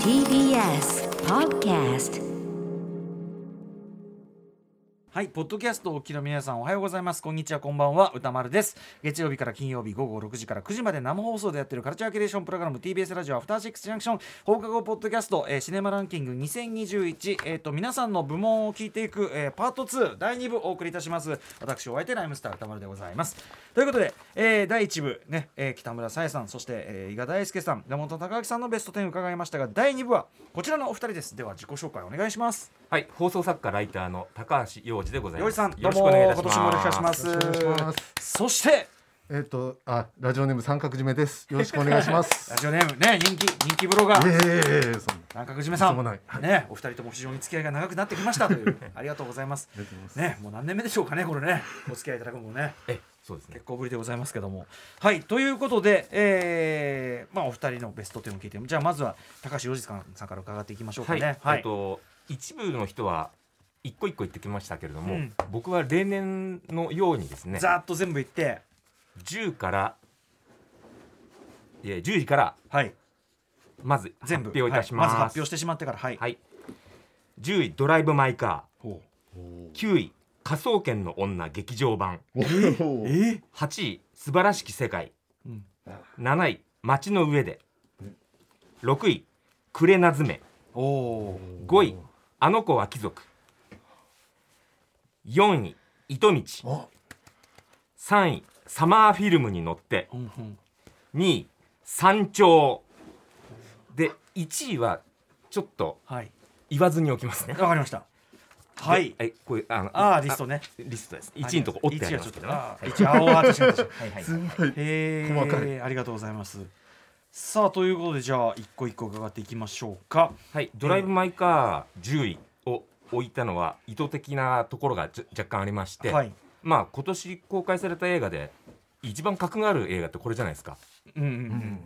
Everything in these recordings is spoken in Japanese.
TBS Podcast はい、ポッドキャストお聞きの皆さんおはようございます。こんにちは、こんばんは。歌丸です。月曜日から金曜日午後6時から9時まで生放送でやってるカルチャーキュレーションプログラム TBS ラジオアフターシックスジャンクション放課後ポッドキャスト、えーシネマランキング2021、えー、と皆さんの部門を聞いていく、えーパート2第2部お送りいたします。私お相手ライムスター歌丸でございます。ということで、えー第1部ね、えー北村さえさんそして、えー伊賀大輔さん山本隆明さんのベスト10伺いましたが第2部はこちらのお二人です。では自己紹介お願いします。はい、放送作家ライターの高橋洋二でございます。よいさんどうよろしくもお願いいたします。今年もよろしくお願いします。よろしくお願いしますそしてえっ、とあラジオネーム三角締めです。よろしくお願いします。ラジオネームね人気人気ブロガーええそんな南角締めさんねお二人とも非常に付き合いが長くなってきましたという ありがとうございますありがとうございます。ねもう何年目でしょうかねこれねお付き合いいただくのもね え、そうですね結。構ぶりでございますけどもはいということで、えーまあお二人のベスト10を聞いてじゃあまずは高橋洋二さんさんから伺っていきましょうかはい、ねえっと一部の人は一個一個言ってきましたけれども、うん。僕は例年のようにですね、ざーっと全部言って。10からいえ10時からはい。まず発全部。表いたします。はい。まず発表してしまってからはい、はい。10位ドライブマイカほー、9位科捜研の女劇場版、おうー。え？8位素晴らしき世界、うん。7位街の上で、6位クレナズメ。おお5位あの子は貴族。4位糸道。あ3位サマーフィルムに乗って。ー、うんうん。2位山頂。で1位はちょっとはい。言わずにおきますね。わかりました。はい。でえこういうあのああリストね。あリストです。1位のとこ折ってありますけどね。一応青あ確かに確かにはいはい。すごい。へ細かえありがとうございますさあということでじゃあ一個一個伺っていきましょうか。はい。ドライブ・マイ・カー10位を置いたのは意図的なところが若干ありまして、はい。まあ今年公開された映画で一番格がある映画ってこれじゃないですか。うんうんうん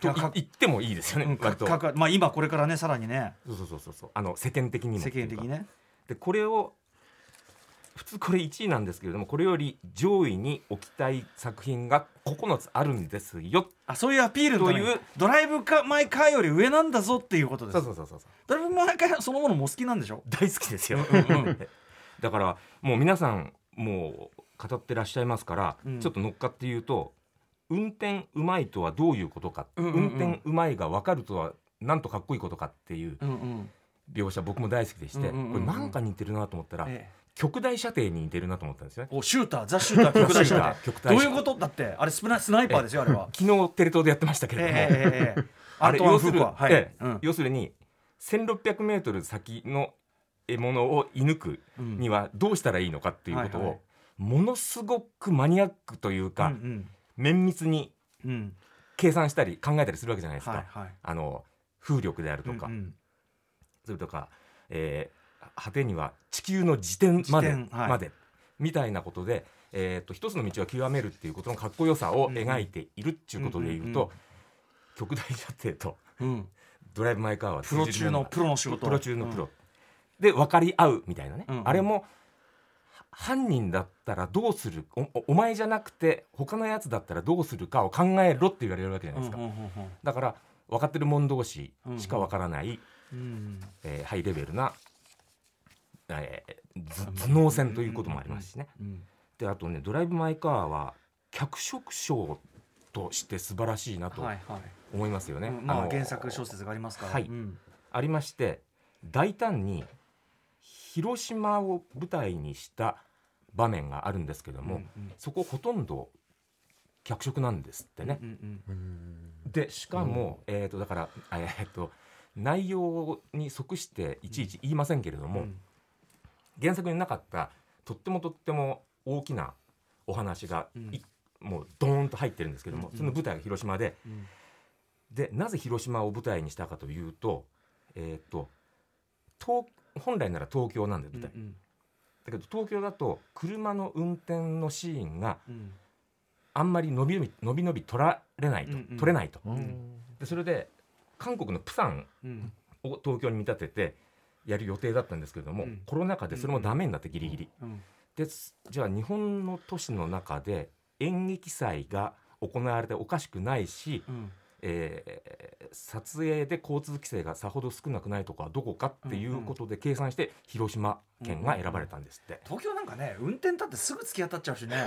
と言ってもいいですよね、うんまあ今これからねさらにね。そうそうそうそうそう。あの世間的にも世間的にね。でこれを普通これ1位なんですけれどもこれより上位に置きたい作品が9つあるんですよ。あそういうアピールというドライブかマイカーより上なんだぞっていうことで。すそうそうそうそう。ドライブマイカーそのものもお好きなんでしょ？大好きですよ。だからもう皆さんもう語ってらっしゃいますから、うん。ちょっと乗っかって言うと運転うまいとはどういうことか、うんうんうん。運転うまいが分かるとはなんとかっこいいことかっていう描写僕も大好きでして、うんうんうんうん。これなんか似てるなと思ったら、ええ極大射程に似てるなと思ったんですよね。おシューターザ・シューター 極大射程。極大どういうことだってあれスプナスナイパーですよあれは。昨日テレ東でやってましたけれども、ええええええ。あれ要するははい。ええ。うん。要するに1600メートル先の獲物を射抜くうん。にはどうしたらいいのかっていうことはいはいをものすごくマニアックというか、うん綿密にうんうん。計算したり考えたりするわけじゃないですか、はいはい。あの風力であるとか、うんうん。それとか、えー果てには地球の自転までまでみたいなことで、えー、と一つの道を極めるっていうことのかっこよさを描いているっていうことでいうと、極大射程とうん。ドライブ・マイ・カーはプロ中のプロの仕事。プロ中のプロ、で分かり合うみたいなね、あれもは犯人だったらどうするお前じゃなくて他のやつだったらどうするかを考えろって言われるわけじゃないですか、だから分かってる者同士しか分からない、うん。えーハイレベルな、えーず頭脳戦ということもありますしね、うん。であとね「ドライブ・マイ・カー」は脚色賞として素晴らしいなとはいはい。思いますよね。うんまあの原作小説がありますから。はい。うん。ありまして大胆に広島を舞台にした場面があるんですけども、うんうん。そこほとんど脚色なんですってね。うん。うん。でしかも、えー、とだから、えー、と内容に即していちいち言いませんけれども、うん原作になかったとってもとっても大きなお話がい、もうドーンと入ってるんですけども、うん。うんその舞台が広島で。うん。でなぜ広島を舞台にしたかというと,、えー、と東本来なら東京なんで舞台、うんだけど東京だと車の運転のシーンがうん。あんまり伸び伸び伸び伸び取られないと、うんうん。取れないと。うん。でそれで韓国のプサンうん。を東京に見立ててやる予定だったんですけれども、うん。コロナ禍でそれもダメになってギリギリ、うん。ですじゃあ日本の都市の中で演劇祭が行われておかしくないしうん。えー撮影で交通規制がさほど少なくないとかどこかっていうことで計算して広島県が選ばれたんですって。東京なんかね運転だってすぐ突き当たっちゃうしね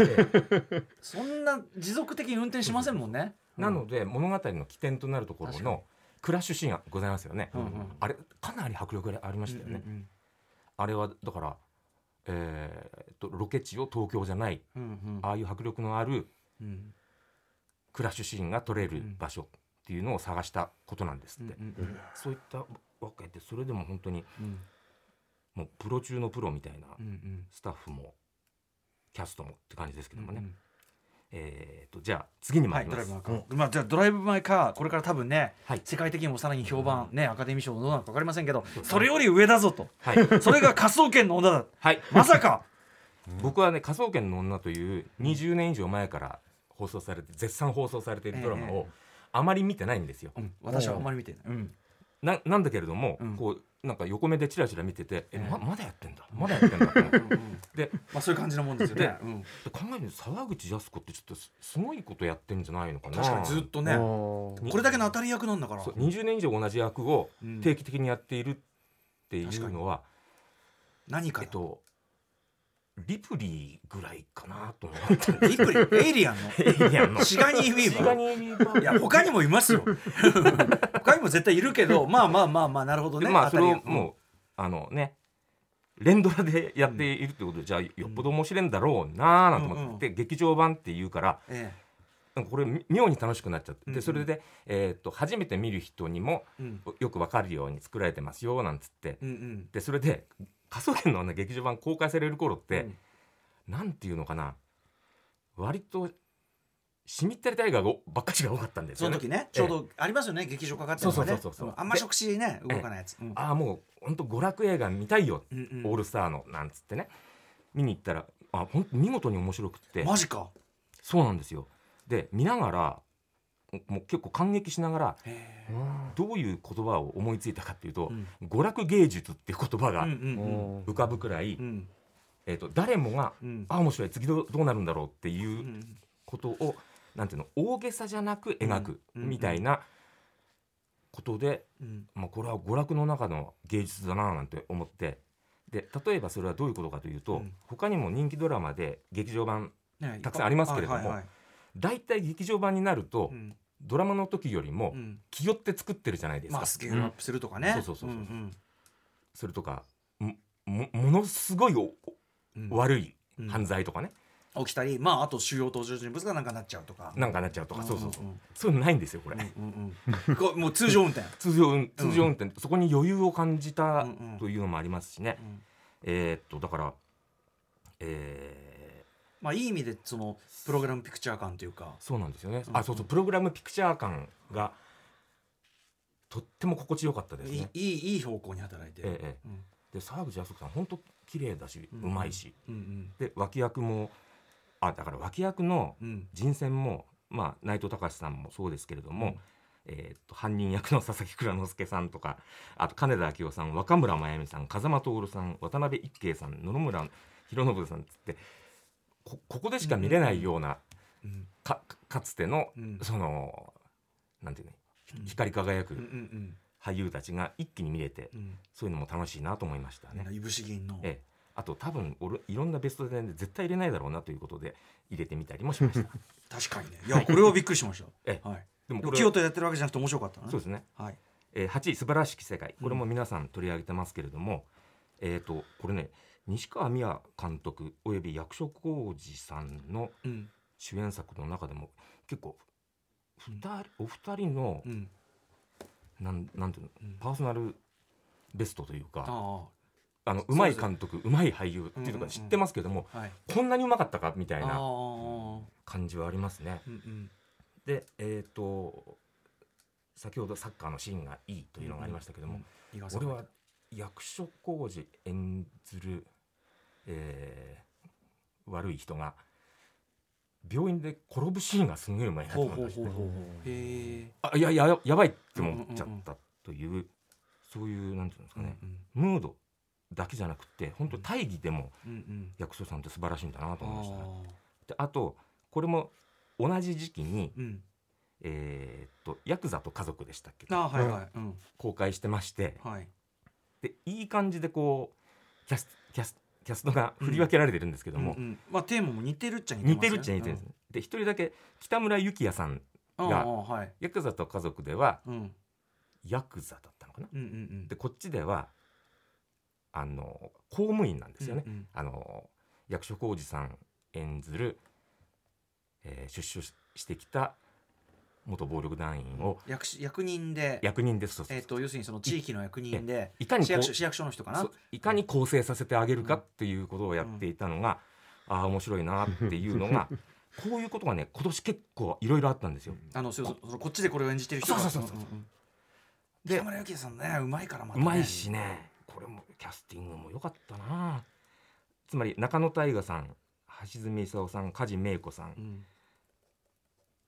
そんな持続的に運転しませんもんね。なので物語の起点となるところのクラッシュシーンがございますよね。うんうん。あれかなり迫力がありましたよね。うんあれはだから、えーっとロケ地を東京じゃないうんうん。ああいう迫力のあるうん。クラッシュシーンが撮れる場所っていうのを探したことなんですって、うんうんそういったわけでそれでも本当にうん。もうプロ中のプロみたいなうんうん。スタッフもキャストもって感じですけどもね、うんえーっとじゃあ次にはい、参ります、ドライブ・マイ・カー、まあ、じゃあドライブ・マイ・カーこれから多分ね、はい。世界的にもさらに評判、ねアカデミー賞どうなのか分かりませんけどそれより上だぞと。はい、それが科捜研の女だ。はい、まさか。僕はね「科捜研の女」という20年以上前から放送されて絶賛放送されているドラマえをあまり見てないんですよ。うん。私はあんまり見てない、うん。ななんだけれども、うん。こうなんか横目でチラチラ見てて「えええ。ままだやってんだ。まだやってんだ 」でまあ、そういう感じのもんですよね、うん。で考えると沢口靖子ってちょっとすすごいことやってんじゃないのかな。確かにずっとね。これだけの当たり役なんだから。そう20年以上同じ役をうん。定期的にやっているっていうのは、何かえっとリプリーぐらいかなと思って。リプリーエイリアンの。エイリアンの。シガニー・ウィーバー。シガニー・ウィーバー。いや他にもいますよ。他にも絶対いるけどまあまあまあまあなるほどね。でまあそれをもうあのね連ドラでやっているってことで、じゃあよっぽど面白いんだろうなーなんて思って、劇場版っていうからえなんかこれみ妙に楽しくなっちゃって、うんうん。でそれで、えーっと初めて見る人にもえうん。よくわかるように作られてますよなんつって。うんうん。でそれで「科捜研の女」劇場版公開される頃って、うん。なんていうのかな。割としみったりタイガーがばっかしが多かったんですよね。その時ね。ちょうどありますよね。劇場かかってるのがね。そうそうそうそうう。ん。あんま触手ね動かないやつ。うん。ああもう本当娯楽映画見たいよ、うんうん。オールスターのなんつってね。見に行ったらあ本当見事に面白くって。マジか。そうなんですよ。で見ながらもう結構感激しながらへどういう言葉を思いついたかっていうと、うん。娯楽芸術っていう言葉が浮かぶくらい、うん。えー、と誰もがうん。あ面白い次どうどうなるんだろうっていううん。ことをなんていうの大げさじゃなく描くうん。みたいなことで、うん。まあ、これは娯楽の中の芸術だななんて思ってで例えばそれはどういうことかというと、うん。他にも人気ドラマで劇場版ねたくさんありますけれども大体劇場版になると、うんドラマの時よりもうん。気負って作ってるじゃないですか。まあスケールアップするとかね。そうそうそうそう。んん。それとかももものすごい悪いうん。犯罪とかね、起きたりまああと主要登場人物がなんかなっちゃうとか。なんかなっちゃうとか、そうそうそうう。んそういうのないんですよこれ、うんうんうん。もう通常運転。通常運通常運転、そこに余裕を感じたうんうん。というのもありますしね、うん。えーっとだからえまあいい意味でそのプログラムピクチャー感というか。ーそうなんですよね、うん。あそうそうプログラムピクチャー感がとっても心地よかったですいいね。いいいい方向に働いてる。ええええ。うん。で沢口靖子さん本当綺麗だし、ううんまいし。うんうんで脇役もあだから脇役のうん。人選もまあ内藤隆さんもそうですけれども、うん。えーっと犯人役の佐々木蔵之介さんとかあと金田明夫さん若村真由美さん風間徹さん渡辺一慶さん野々村弘信さんっつってこここでしか見れないような、うんかかつての、うん。そのなんていうの？うん。光り輝くうんうん俳優たちが一気に見れて、うん。そういうのも楽しいなと思いましたね。うんいぶし銀の。ええ、あと多分俺いろんなベスト10で絶対入れないだろうなということで入れてみたりもしました。確かにね。いやこれはびっくりしまし えたはい。でもこれ清とやってるわけじゃなくて面白かったね。そうですね。はい。えー、8位素晴らしき世界。これも皆さん取り上げてますけれども、えっ、とこれね西川美也監督および役所広司さんのうん。主演作の中でも結構二人お二人のうん。なんなんていうのうん。パーソナルベストというかああ。のうまい監督うまい俳優っていうのうんうんうん。が知ってますけども、あはい。こんなにうまかったかみたいあなあ感じはありますね。うんうん。でえっ、と先ほどサッカーのシーンがいいというのがありましたけども、井川さん。俺は役所広司演ずる、えー悪い人が病院で転ぶシーンがすごいうまいなと思いましたねほうほうほうへえあいやいややばいって思っちゃったという,、そういうなんていうんですかね、ムードだけじゃなくて本当大義でもうんうん。役所さんって素晴らしいんだなと思いましたね。あであとこれも同じ時期に、ーうん。えーっとヤクザと家族でしたっけ？あはいはい。うん。公開してましてはいでいい感じでこうキャスキャスキャストが振り分けられてるんですけども、うんうん。まあテーマも似てるっちゃ似似てるっちゃ似てるんです、で一人だけ北村幸也さんうんがはい。ヤクザと家族ではうん。ヤクザだったのかな？うんうんうん。でこっちではあの公務員なんですよね、うんうん。あの役所広司さん演ずる、えー出所ししてきた元暴力団員を役し役人で。役人です。えっと要するにその地域の役人でいかに市役所の人かな？いかに構成させてあげるかっていうことをやっていたのが、ああ面白いなっていうのが こういうことがね今年結構いろいろあったんですよ。あのそうそこっちでこれを演じてる人が。そうそうそうそう。んんで北村幸也さんねうまいからまたうまいしねこれもキャスティングも良かったな。つまり中野大河さん橋爪功さん梶芽子さん。うん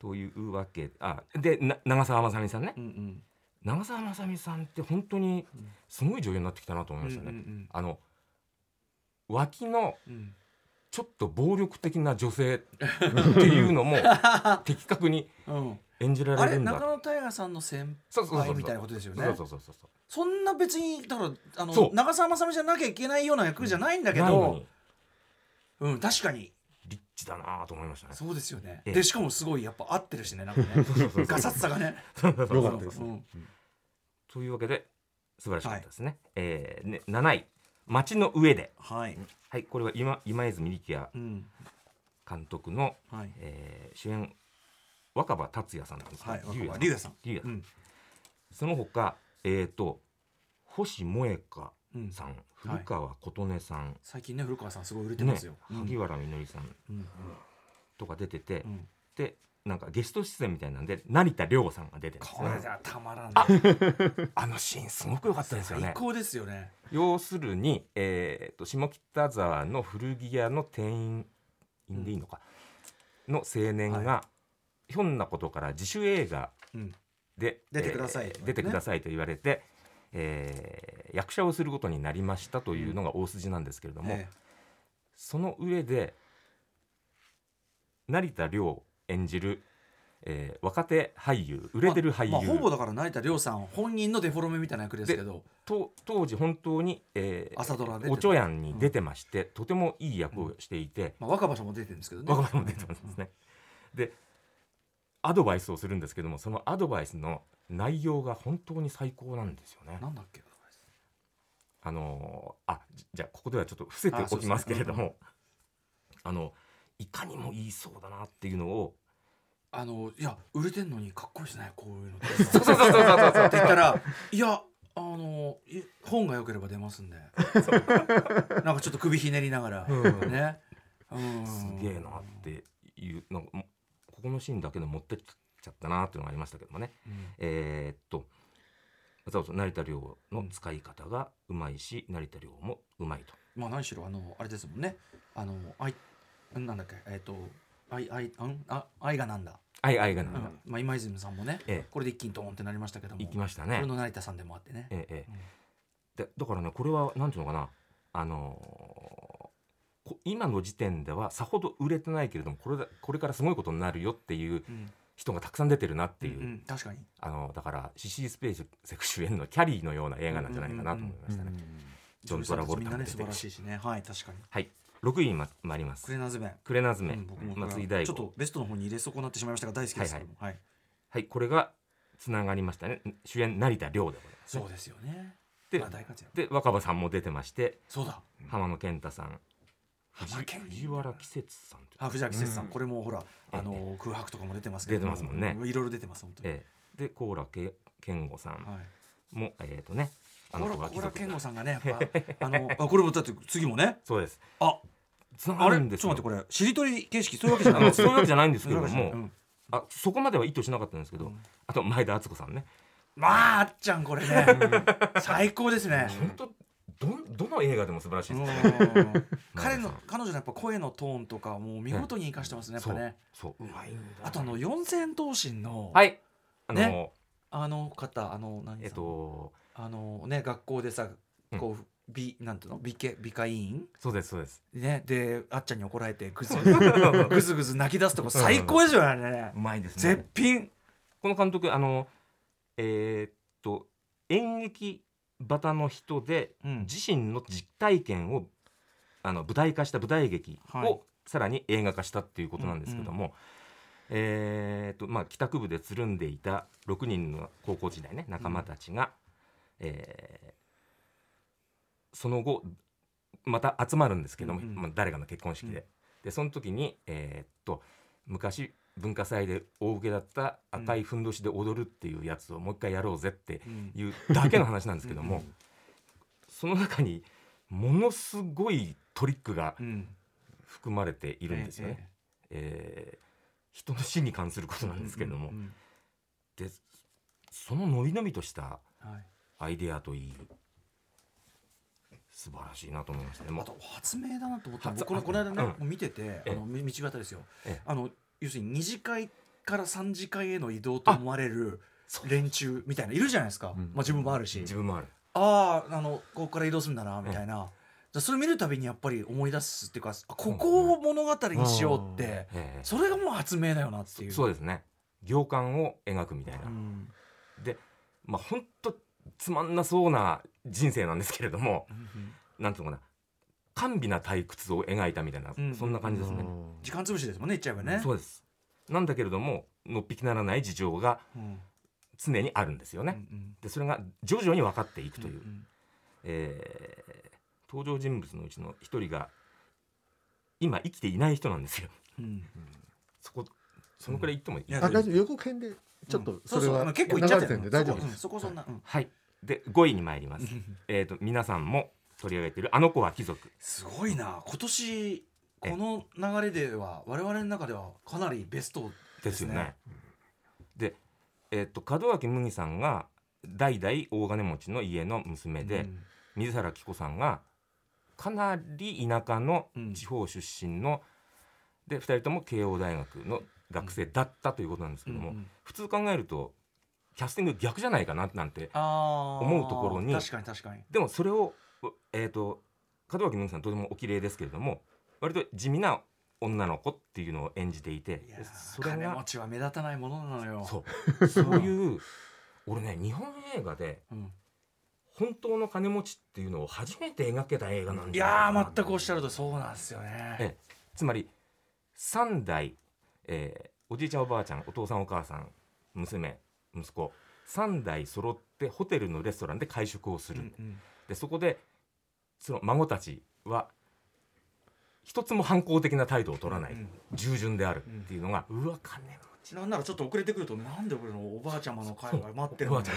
というわけ。あでな長澤まさみさんね。うんうん。長澤まさみさんって本当にすごい女優になってきたなと思いましたね。うんうんあの脇のうん。うんちょっと暴力的な女性 っていうのも 的確にうん。演じらあれれるんだ。中野大河さんの先輩みたいなことですよね。そうそうそうそう。そんな別にだからあの長澤まさみじゃなきゃいけないような役じゃないんだけど。ないのに。うん確かにチだなと思いましたね。そうですよね。ええ。でしかもすごいやっぱ合ってるしねなんかね。ガサツさがね。よかったです。うん。というわけで素晴らしかったですね。えーね7位。街の上で。はい。はいこれは今今泉力也うん。監督の、はい。えー主演若葉達也さんなんですか、はい龍也龍也さん。龍也うん。その他えっ、と星萌香うんさん、古川琴音さん、最近ね古川さんすごい売れてねますよ。うん萩原みのりさん。うん。とか出てて、うん。でなんかゲスト出演みたいなんで成田凌さんが出てるんですよ。これじゃたまらあない。あのシーンすごく良かったですよね。最高ですよね。要するに、えー、と下北沢の古着屋の店員でいいのか、の青年が、はひょんなことから自主映画うん。で出てくださいえー出てくださいと言われて、えー役者をすることになりましたというのが大筋なんですけれども、えその上で成田凌演じる、えー若手俳優売れてる俳優、まあまあほぼだから成田凌さん本人のデフォルメみたいな役ですけど。と当時本当に、えー朝ドラ出てた。おちょやんに出てまして、とてもいい役をしていて、まあ若葉さんも出てるんですけどね。若葉も出てますね。でアドバイスをするんですけどもそのアドバイスの内容が本当に最高なんですよね。なんだっけあのーあじじゃあここではちょっと伏せておきますけれどあそうもあのいかにも言いそうだなっていうのをあのいや売れてんのにかっこいいですねこういうのって。そうそうそうそうそうって言ったらいやあのい本が良ければ出ますんで。なんかちょっと首ひねりながら、うん。ね、うん、すげえなっていうなんかもここのシーンだけで持ってっちゃったなっていうのがありましたけどもね。うん。えーっと成田凌の使い方がうまいし、成田凌もうまいと。まあ何しろあのあれですもんね。あの愛なんだっけえっ、と愛愛うん？あ愛がなんだ、愛愛がな、うん。まあ今泉さんもね、ええ。これで一気にドーンってなりましたけども。行きましたこね。れの成田さんでもあってね、えええうんえ。でだからねこれはなんていうのかな。あの今の時点ではさほど売れてないけれどもこれだこれからすごいことになるよっていううん。人がたくさん出てるなっていう、うんうん確かに。あのだからシシー・スペーセク主演のキャリーのような映画なんじゃないかなと思いましたね。ジョン・トラボルタも出てるし。らしいしね。はい確かに。はい。6位にま参ります。クレナズメクレナズメ、うん僕も松井大吾ちょっとベストの方に入れ損なってしまいましたが大好きですけど。もはい、はい。これがつながりましたね。主演成田凌でございますね。そうですよね。でまあで若葉さんも出てましてそうだ。浜野健太さん藤原季節さん。藤原季節さん、うん。これもほらあのえ空白とかも出てますけど。出てますもんね。いろいろ出てます本当に、ええ。で高良け健吾さん。はい。もえっ、とねあ小の子が。貴族倉健吾さんがねやっぱ あのあこれもだって次もね。そうです。あつながるんですよ。ちょっと待ってこれしりとり形式そういうわけじゃあないの？そういうわけじゃないんですけれども、うんあそこまでは意図しなかったんですけど、うん。あと前田敦子さんね。まああっちゃんこれね。最高ですね。本当どどの映画でも素晴らしいです。ね、うん。彼の彼女のやっぱ声のトーンとかもう見事に生かしてますねやっぱね。そう。そう。うまいんだ。あとあの四千頭身の、はい。あの、ね。あの方あの何えっとあのね学校でさうん。こう美なんていうの？美形美化委員？そうですそうです。ね。であっちゃんに怒られてぐずぐず ぐずぐず泣き出すとこ最高ですよね。うまいですね。絶品。この監督あのえーっと演劇バタの人でうん。自身の実体験をあの舞台化した舞台劇を、はい。さらに映画化したっていうことなんですけども、えーっとまあ、帰宅部でつるんでいた6人の高校時代ね仲間たちが、えーその後また集まるんですけども、うんうん。まあ、誰かの結婚式で。でその時に、えーっと昔文化祭で大受けだった赤いふんどしで踊るっていうやつをもう一回やろうぜってうん。いうだけの話なんですけども、その中にものすごいトリックがうん。含まれているんですよね。えー人の死に関することなんですけれども、でそののびのびとしたはい。アイデアといい素晴らしいなと思いましたね。もうあと発明だなと思った。僕このこの間ね、見ててあええ。のみ道端ですよ。ええ。あの要するに二次会から三次会への移動と思われる連中みたいないるじゃないですか、うん。まあ、自分もあるし。自分もある。あああのここから移動するんだなみたいな、じゃあそれ見るたびにやっぱり思い出すっていうかあここを物語にしようって、ええそれがもう発明だよなっていう。そうですね。行間を描くみたいな。うん。でまあ本当つまんなそうな人生なんですけれども、うん。なんていうのかな甘美な退屈を描いたみたいな、うんそんな感じですね。時間潰しですもんね言っちゃえばね。そうです。なんだけれどものっぴきならない事情がうん常にあるんですよね。うんでそれが徐々に分かっていくという、んえー登場人物のうちの一人が今生きていない人なんですよ。うんそこそのくらい言ってもいい、いやあ大丈夫予告編でちょっとそれはうう結構言っちゃってるんで大丈夫です。そこうんそこそんな、うんはい。で5位に参ります。えっと皆さんも取り上げているあの子は貴族。すごいな。今年この流れでは我々の中ではかなりベストですよね。ねで、えっと門脇麦さんが代々大金持ちの家の娘で、うん。水原希子さんがかなり田舎のうん。地方出身の、で2人とも慶応大学の学生だったということなんですけども、うんうん。普通考えるとキャスティング逆じゃないかななんて思うところに確かに確かに。でもそれを、えー、と門脇麦さんとてもお綺麗ですけれども割と地味な女の子っていうのを演じていてそれが金持ちは目立たないものなのよ。そう。そういう俺ね日本映画でうん。本当の金持ちっていうのを初めて描けた映画なんいじゃないかなやー全くおっしゃるとそうなんですよね。ええ。つまり3代、えーおじいちゃんおばあちゃんお父さんお母さん娘息子3代揃ってホテルのレストランで会食をする、うんうんでそこでその孫たちは一つも反抗的な態度を取らない、うん従順であるっていうのが、うわ金持なんならちょっと遅れてくるとなんで俺のおばあちゃまの会が待ってるのね。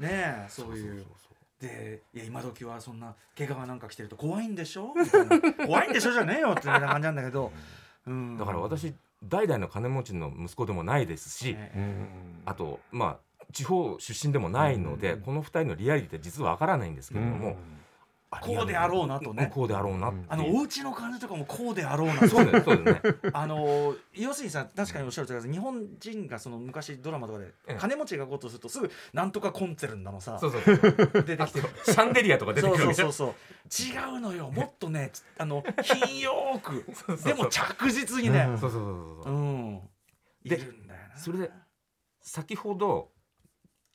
えちそういう。そでいや今時はそんな怪我がなんか来てると怖いんでしょ？みたいな。怖いんでしょじゃねえよってな感じなんだけど、うん、だから私代々の金持ちの息子でもないですし、ねうん。あとまあ地方出身でもないので、うんこの2人のリアリティって実はわからないんですけれども、あこうであろうなとね。こうであろうなあのお家の感じとかもこうであろうなそうですね あの要するにさ確かにおっしゃるとおり日本人がその昔ドラマとかでええ。金持ちがごとするとすぐなんとかコンツェルンだのさそうそうそう。出てきて。るシャンデリアとか出てくるそうそうそう。違うのよもっとね。つあの品よーく。でも着実にね。うん。そうそうそうそうう。ん。いでるんだよな。それで先ほど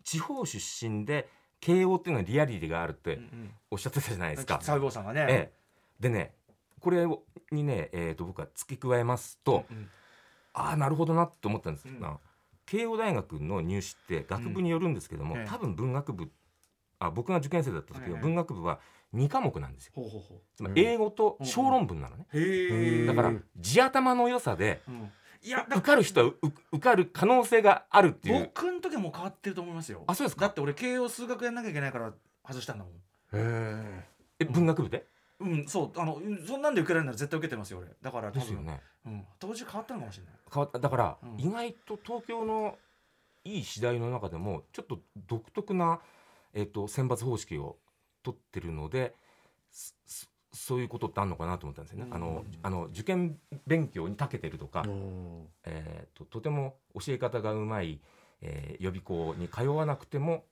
地方出身で慶応っていうのはリアリティがあるってうんおっしゃってたじゃないですか。細胞さんがね、ええ、でねこれにね、えー、と僕は付け加えますと、うんああなるほどなって思ったんです。うん。が、慶応大学の入試って学部によるんですけども、うん。ええ。多分文学部あ僕が受験生だった時はええ文学部は2科目なんですよ。つまり英語と小論文なのね。だから地頭の良さでうんいやだ受かる人はう受かる可能性があるっていう。僕の時はもう変わってると思いますよ。あそうですか？だって俺慶応数学やんなきゃいけないから外したんだもん。へえ文学部で？うんそうあのうんそんなんで受けられるなら絶対受けてますよ俺。だから多分。ですよね。うん。当時変わったのかもしれない。変わった。だから、うん。意外と東京のいい次第の中でもちょっと独特な、えっと選抜方式を取ってるのでそういうことってあるのかなと思ったんですよね。うん。あのあの受験勉強に長けてるとか、えー、ととても教え方がうまい、えー予備校に通わなくても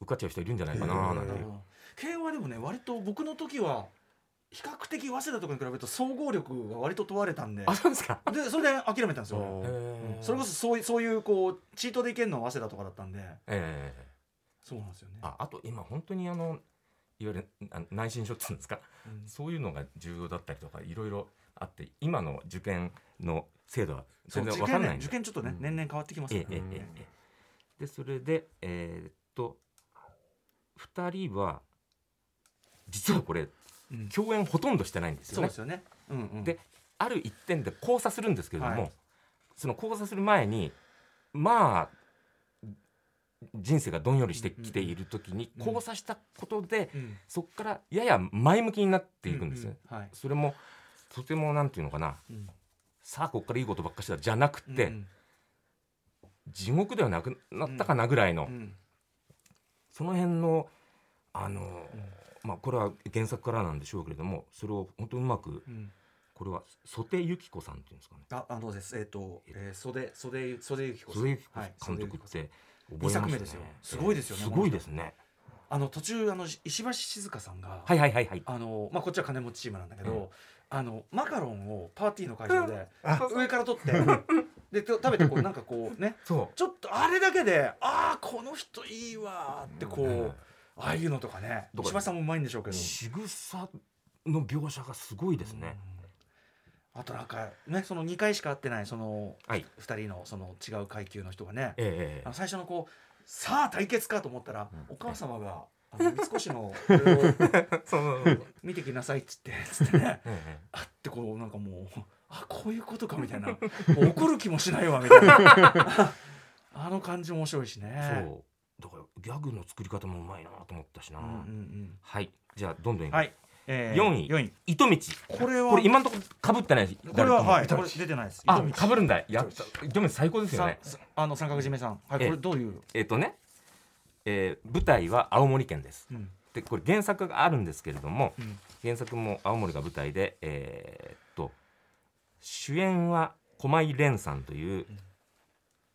受かっちゃう人いるんじゃないかななんていう。慶応はでもね割と僕の時は比較的早稲田とかに比べると総合力が割と問われたんで。あそうですか。でそれで諦めたんですよ。それこそそういそういうこうチートでいけるのは早稲田とかだったんで。ええ。そうなんですよね。ああと今本当にあのいわゆるあ内申書っていうんですか？うん。そういうのが重要だったりとかいろいろあって今の受験の制度は全然そう受験ねわからないんで。受験ちょっとね、うん。年々変わってきますねええええでそれでえーっと2人は実はこれうん。共演ほとんどしてないんですよね。そうですよね、うんうん、である一点で交差するんですけれども、はい。その交差する前にまあ人生がどんよりしてきている時に交差したことで、そこからやや前向きになっていくんですね。それもとてもなんていうのかな、さあここからいいことばっかしだじゃなくて、地獄ではなくなったかなぐらいの、その辺のあの、まあこれは原作からなんでしょうけれどもそれを本当うまく、これは袖手由紀子さんっていうんですかね。あ、あのです、えっ、ー、と、えー、袖袖袖由紀子さん。袖由紀子監督って、はい、2作目ですよ。すごいですよね、すごいですね。あの途中あの石橋静香さんが、はいはいはいはい、あのまあこっちは金持ちチームなんだけど、あのマカロンをパーティーの会場で上から取って。で食べてこうなんかこうね ちょっとあれだけでああこの人いいわってこう、うん、ああいうのとかね。石橋さんもうまいんでしょうけど。仕草の描写がすごいですね、うん。あとなんかねその2回しか会ってないそのはい。2人のその違う階級の人がね。ええあの最初のこうさあ対決かと思ったら、うん。お母様があの三越のこれを見てきなさいっつってつってね。ええあってこうなんかもうあこういうことかみたいな。怒る気もしないわみたいな。あの感じ面白いしね。そう。だからギャグの作り方もうまいなと思ったしな、うんうんはい。じゃあどんどんはい、え四位。4位。糸道。これはこれ今のところかぶってないこれははい。これ出てないです。かぶるんだ。やった糸道最高ですよね。さあの三角締めさん。はいこえ。えれどういう、えっ、とね、えー舞台は青森県です。うん。でこれ原作があるんですけれどもうん。原作も青森が舞台でえーっと主演は駒井蓮さんという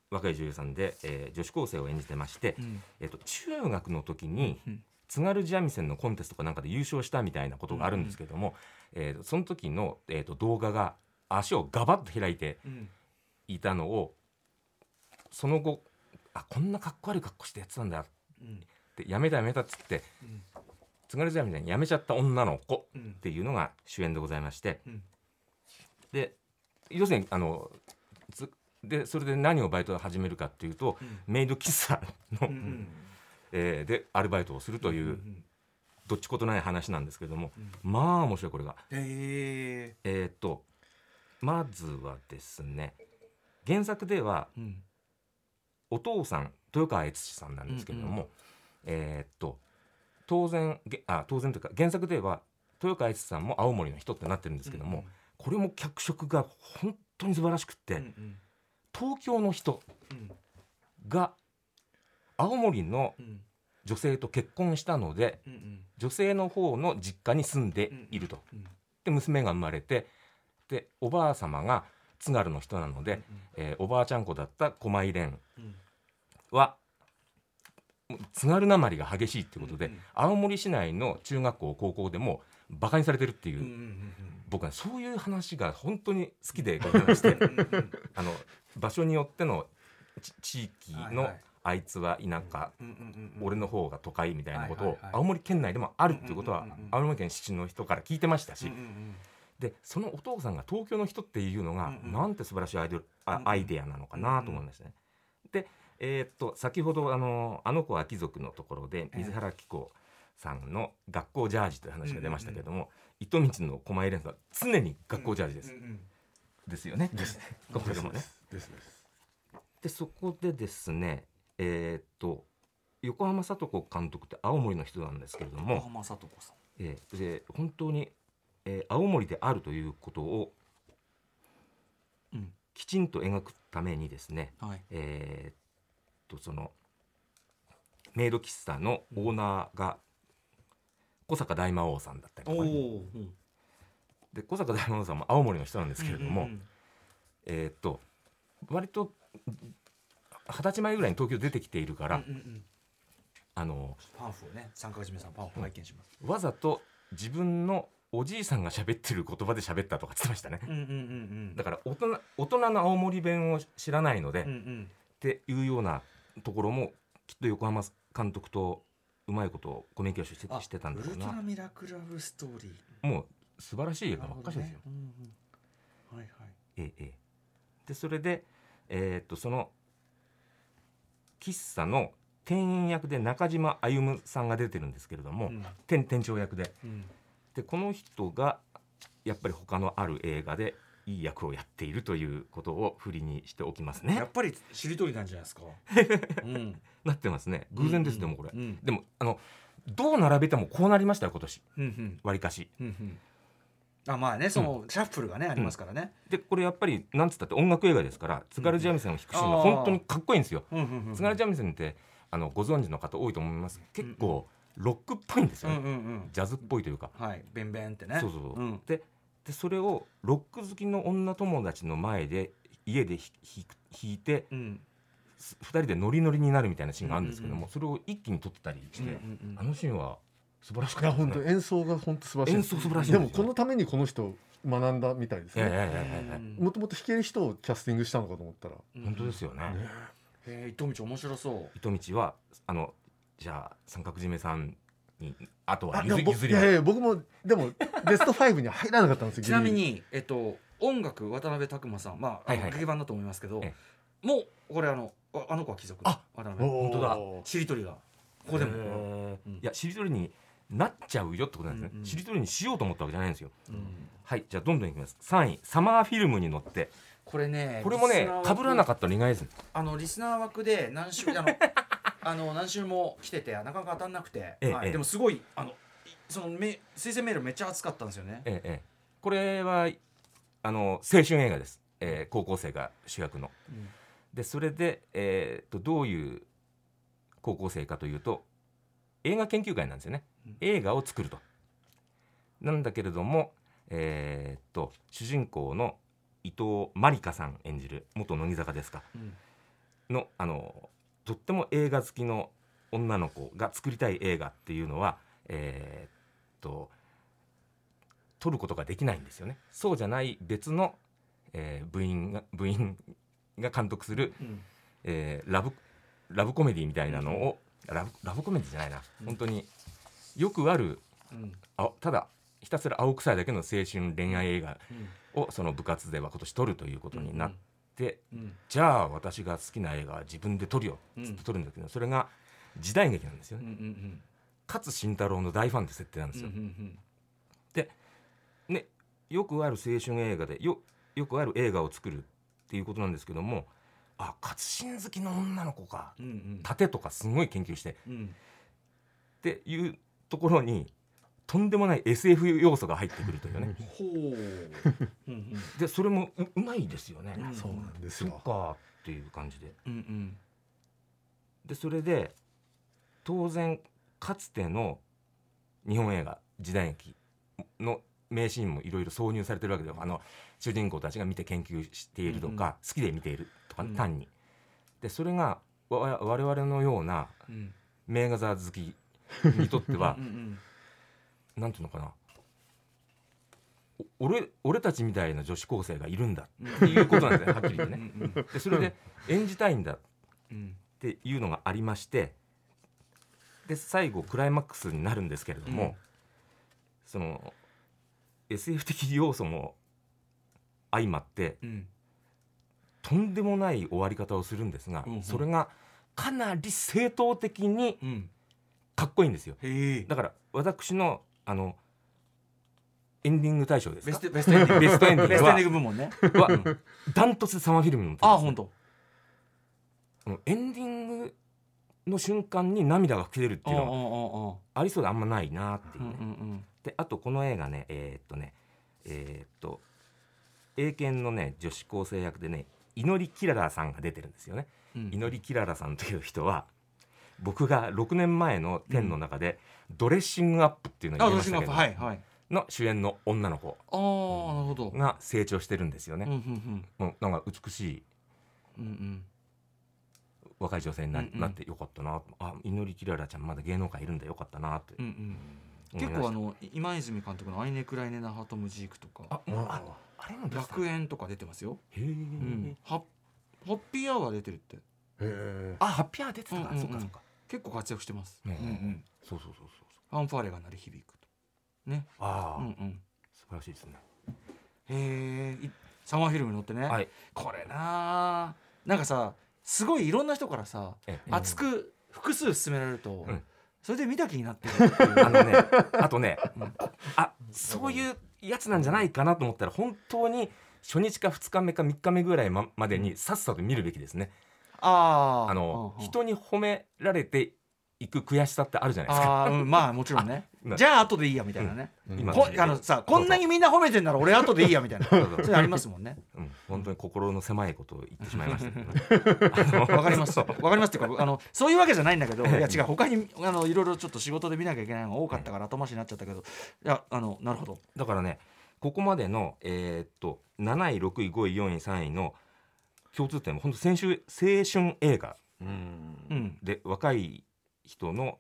若い女優さんで、えー女子高生を演じてまして、うん。えっと中学の時にうん津軽三味線のコンテストかなんかで優勝したみたいなことがあるんですけれども、えーその時の、えー、と動画が足をガバッと開いてうんいたのをその後あこんなかっこ悪い格好してやってたんだっうん。てやめたやめたっつってうん。津軽三味線やめちゃった女の子うん。っていうのが主演でございましてうん。で要するにあのつでそれで何をバイトを始めるかっていうとうん。メイド喫茶の、うんうんえーでアルバイトをするという、どっちことない話なんですけれども、うん。まあ面白いこれが。へえーっとまずはですね原作ではお父さん豊川悦司さんなんですけれども、えーっと当然げあ当然というか原作では豊川悦司さんも青森の人ってなってるんですけども、これも脚色が本当に素晴らしくって、東京の人うん。が青森のうん。女性と結婚したのでうんうん。女性の方の実家に住んでいると。うん。で娘が生まれてでおばあ様が津軽の人なので、えーおばあちゃん子だった駒井蓮うん。は津軽なまりが激しいってことで、うんうん。青森市内の中学校高校でもバカにされてるっていう、うんうんうん僕はそういう話が本当に好きで ございまして。うんうんうんあの場所によってのち地域の、あいつは田舎、俺の方が都会みたいなことを青森県内でもあるっていうことは青森県出身の人から聞いてましたし、でそのお父さんが東京の人っていうのが、うんうん。なんて素晴らしいアイデア,、うんうん。アイデアなのかなと思うんですね。で、えーっと先ほどあのあの子は貴族のところで水原希子さんの学校ジャージという話が出ましたけども、糸道の狛江連さんは常に学校ジャージです、うんうんですよね。ですこれもね。ですです。でそこでですねえーっと横浜聡子監督って青森の人なんですけれど横も、浜聡子さん。えーで本当に、えー青森であるということをうん。きちんと描くためにですね、はい。えーっとそのメイド喫茶のオーナーが小坂大魔王さんだったりとかね、おで小坂大魔王さんも青森の人なんですけれども、うんうん。えーっと割と二十歳前ぐらいに東京出てきているから、うんうんうん。あのパンフをね。三角締めさんパンフを拝見します。わざと自分のおじいさんが喋ってる言葉で喋ったとか言ってましたね。うんうんうんだから大人大人の青森弁を知らないので、うんうっんていうようなところもきっと横浜監督とうまいことコミュニケーションしてたんだろうな。ミラクラブストーリー。もう素晴らしい映画ばっかしですよ。うんうん。はいはい。ええええ。でそれで、えーっとその喫茶の店員役で中島歩さんが出てるんですけれども、うん。店店長役で。うん。でこの人がやっぱり他のある映画でいい役をやっているということを振りにしておきますね。やっ。ぱりしりとりなんじゃないですか。うん。なってますね。偶然です、うんでもこれ、うん。でもあのどう並べてもこうなりましたよ今年。うんうん。わりかし。うんうんあまあねそのシャッフルがねありますからね。でこれやっぱりなんつったって音楽映画ですから津軽三味線を弾くシーンが本当にかっこいいんですよ。津軽三味線ってあのご存知の方多いと思います。結構ロックっぽいんですよね、ジャズっぽいというか、はい。ベンベンってね。そうそうそう、うん。ででそれをロック好きの女友達の前で家で弾いてうん。す二人でノリノリになるみたいなシーンがあるんですけども、それを一気に撮ってたりして、あのシーンは素晴らしかいやった。ですね本当演奏が本当素晴らしい。演奏素晴らしいんでもこのためにこの人学んだみたいですね。もともと弾ける人をキャスティングしたのかと思ったら、本当ですよね、ねへえ糸道面白そう。糸道はあのじゃあ三角締めさんにあとは譲譲りい。やいや僕もでもベスト5には入らなかったんですよちなみにえっと音楽渡辺拓磨さん。まああはいはい。の劇版だと思いますけどえもうこれあのああの子は貴族あ渡辺。本当だ。しりとりが。ここでも。うん。いやしりとりになっちゃうよってことなんですね、うんうん。しりとりにしようと思ったわけじゃないんですよ。うん。はい。じゃあどんどんいきます。3位サマーフィルムに乗って。これねこれもねかぶらなかっったら意外ですあのリスナー枠で何週あの あの何週も来ててなかなか当たんなくて。ええええ。はいでもすごいあのそのめ推薦メールめっちゃ熱かったんですよね。ええええ。これはあの青春映画です、えー高校生が主役の。うん。でそれで、えーとどういう高校生かというと映画研究会なんですよね、うん映画を作ると。なんだけれどもえーっと主人公の伊藤まりかさん演じる元乃木坂ですか。うん。のあのとっても映画好きの女の子が作りたい映画っていうのはえーっと撮ることができないんですよね。そうじゃない別の、えー部員が部員が監督する、うん。えーラブラブコメディみたいなのを、ラブラブコメディじゃないな、うん。本当によくあるうん。あただひたすら青臭いだけの青春恋愛映画うん。をその部活では今年撮るということになって、うん。じゃあ私が好きな映画は自分で撮るようん。っつって撮るんだけど、それが時代劇なんですようんうね、ん。勝新太郎の大ファンって設定なんですうんうよ、ん。ねよくある青春映画でよよくある映画を作るっていうことなんですけどもあ勝新好きの女の子か。うんうん。盾とかすごい研究して。うん。っていうところにとんでもない SF 要素が入ってくるというね、でそれもううまいですよね、うん。そうなんですよ。そっかっていう感じで。うんうん。でそれで当然かつての日本映画時代劇の名シーンもいろいろ挿入されてるわけであの主人公たちが見て研究しているとか、うんうん。好きで見ているとか、うん。単に。でそれがわ我々のようなうん。名画座好き にとっては。うんうん。なんていうのかな。お俺俺たちみたいな女子高生がいるんだ。っていうことなんですね。はっきり言ってね。うんうんでそれで演じたいんだうんっていうのがありまして。で最後クライマックスになるんですけれども、うん。その SF 的要素も相まってうん。とんでもない終わり方をするんですが、うんうん。それがかなり正統的にうんかっこいいんですよ。だから私のあのエンディング大賞ですベかストベストエンディング。ベストエンディングベストエンディンはグ部門ね。はダントツでサマーフィルムに載ってるんですよあ本当。エンディングの瞬間に涙が吹き出るっていうのはあありそうであんまないなっていううんね、うんうん。であとこの映画ねえーっとねえーっと英検のね女子高生役でね祈りキララさんが出てるんですよね、うん。祈りキララさんという人は僕が6年前の「天」の中でドレッシングアップっていうのあを言いまししたけど、はいはい。の主演の女の子。が成長してるんですよね、んうんなんか美しいうんうん。若い女性にな,、ってよかったな。あ祈りキララちゃんまだ芸能界いるんだよかったなって。うんうん結構あの今泉監督の「アイネ・クライネ・ナハトムジーク」とかあああれ楽園とか出てますよ、へえ、うん、ハッピーアワー出てるって。へえあハッピーアワー出てたか、うんうんうん。そっかそっか結構活躍してます、ねうんうん、そうそうそうそうファンファーレが鳴り響くと。ね。ああ、うんうん。素晴らしいですね。へえ。いサマーフィルムに乗ってね、はい。これなあ。なんかさすごいいろんな人からさええ。熱く複数勧められると、うん。それで見た気になってる。あのねあとねうん。あそういうやつなんじゃないかなと思ったら本当に初日か2日目か3日目ぐらいままでにさっさと見るべきですね。あー。あのうんうん。人に褒められていく悔しさってあるじゃないですか。あー、うん、まあもちろんね。なじゃあ後でいいやみたいなね、うん。あのさこんなにみんな褒めてんなら俺後でいいやみたいな。それありますもんね。うん、本当に心の狭いことを言ってしまいました。けど、ね、わかります。わかりますっていうかあのそういうわけじゃないんだけどいや違う。他にあのいろいろちょっと仕事で見なきゃいけないのが多かったから後回しになっちゃったけどいやあのなるほど。だからねここまでの、えーっと7位6位5位4位3位の共通点も本当先週青春映画。うん。うん。で若い人の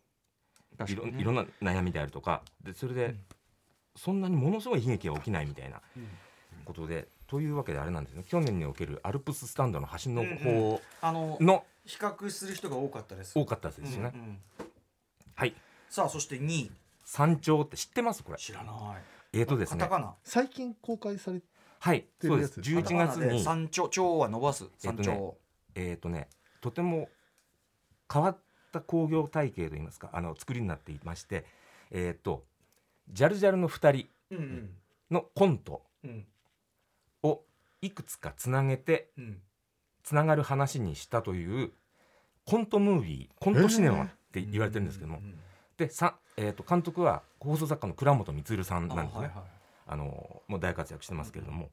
いろ,、いろんな悩みであるとか。でそれで、うん。そんなにものすごい悲劇が起きないみたいなうん。ことで、というわけであれなんですね。去年におけるアルプススタンドの端の方あのの比較する人が多かったです。多かったですよね、うんうん。はい。さあそして2位。山頂って知ってます？これ。知らない。えーとですね。カタカナ。最近公開されはいそうです。11月に山頂頂は伸ばす山頂、えっとえーとねとても変わった工業体系といいますかあの作りになっていましてえっ、とジャルジャルの2人のコントうん。をいくつかつなげてうん。つながる話にしたというコントムービーコントシネマって言われてるんですけども、うんうんでさ、えー、と監督は放送作家の倉本充さんなんですね。あはいはいあのもう大活躍してますけれども、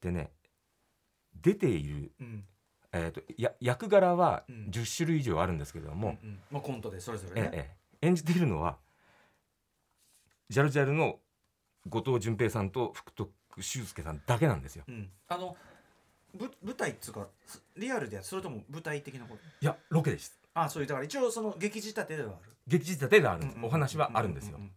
でね出ている、うん。えー、とや役柄はうん。10種類以上あるんですけれども、うんうん。まあコントでそれぞれね、えええ演じているのはジャルジャルの後藤淳平さんと福徳修介さんだけなんですよ。うん、あのぶ舞台っつうかすリアルでそれとも舞台的なこと？いやロケです。あそういうだから一応その劇仕立てではある。劇仕立てがあるんです、うんうんお話はあるんですよ。う。ん。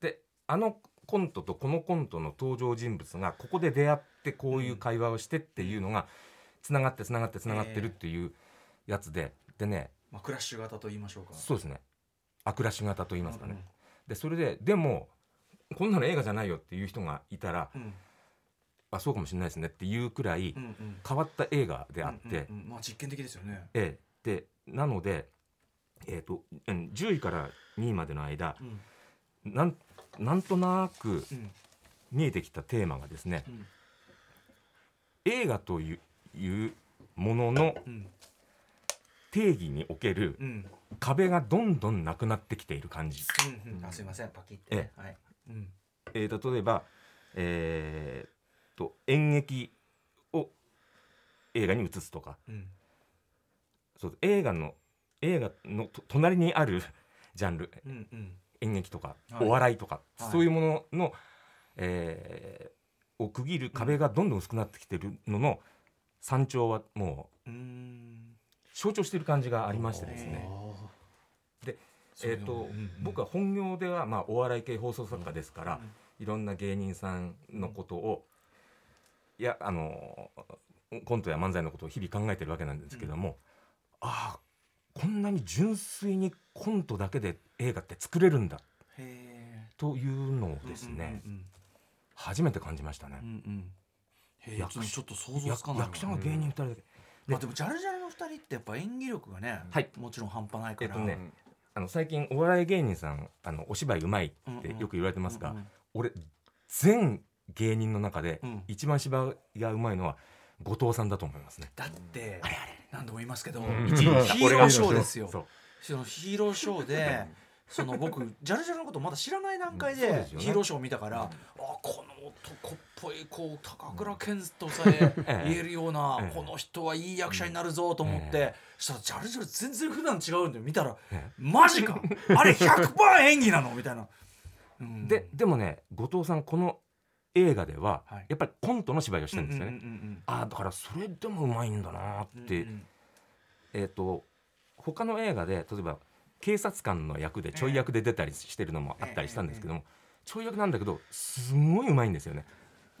であのコントとこのコントの登場人物がここで出会ってこういう会話をしてっていうのがつながってつながってつながってるっていうやつで、でねまあ、クラッシュ型と言いましょうか。そうですね。アクラッシュ型と言いますかね、うんでそれででもこんなの映画じゃないよっていう人がいたらうん。あそうかもしれないですねっていうくらい変わった映画であって、うんうんうん。まあ実験的ですよね。ええ。でなので、えー、とうん10位から2位までの間うんなんなんとなくうん。見えてきたテーマがですねうん。映画といういうもののうん。定義におけるうん。壁がどんどんなくなってきている感じ。うんうんあすいませんパキって、ねはい。うん。えー例えば、えーっと演劇を映画に移すとか。うん。そう映画の映画のと隣にあるジャンル。うんうん演劇とか、はい。お笑いとか、はい。そういうものの、えーを区切る壁がどんどん薄くなってきてるのの山頂はもう象徴している感じがありましてですへね。ー。えー、と僕は本業では、まあ、お笑い系放送作家ですから、いろんな芸人さんのことを、いやあのコントや漫才のことを日々考えてるわけなんですけども、ああこんなに純粋にコントだけで映画って作れるんだへというのをえですね、うん初めて感じましたね。うん。うん。役ちょっと想像やつかないわ。役者が芸人2人だけ、まあでもジャルジャルの二人ってやっぱ演技力がね、はい。もちろん半端ないから、えっとねあの最近お笑い芸人さんあのお芝居うまいってよく言われてますが、うんうん。俺全芸人の中でうん。一番芝居がうまいのは後藤さんだと思いますね。だって何度も言いますけど、ヒーローショーですよ。そのヒーローショーでその僕ジャルジャルのことまだ知らない段階でヒーローショーを見たから、あこの男っぽいこう高倉健とさえええ。言えるような、ええ。この人はいい役者になるぞと思って、したらジャルジャル全然普段違うんで見たらえマジか。あれ100%演技なのみたいな。うん。ででもね後藤さんこの映画では、はい。やっぱりコントの芝居をしてるんですよね。ああだからそれでもうまいんだなっうんて、うん。えっ、と他の映画で例えば「警察官の役でちょい役で出たりしてるのもあったりしたんですけども、ちょい役なんだけどすごいうまいんですよね。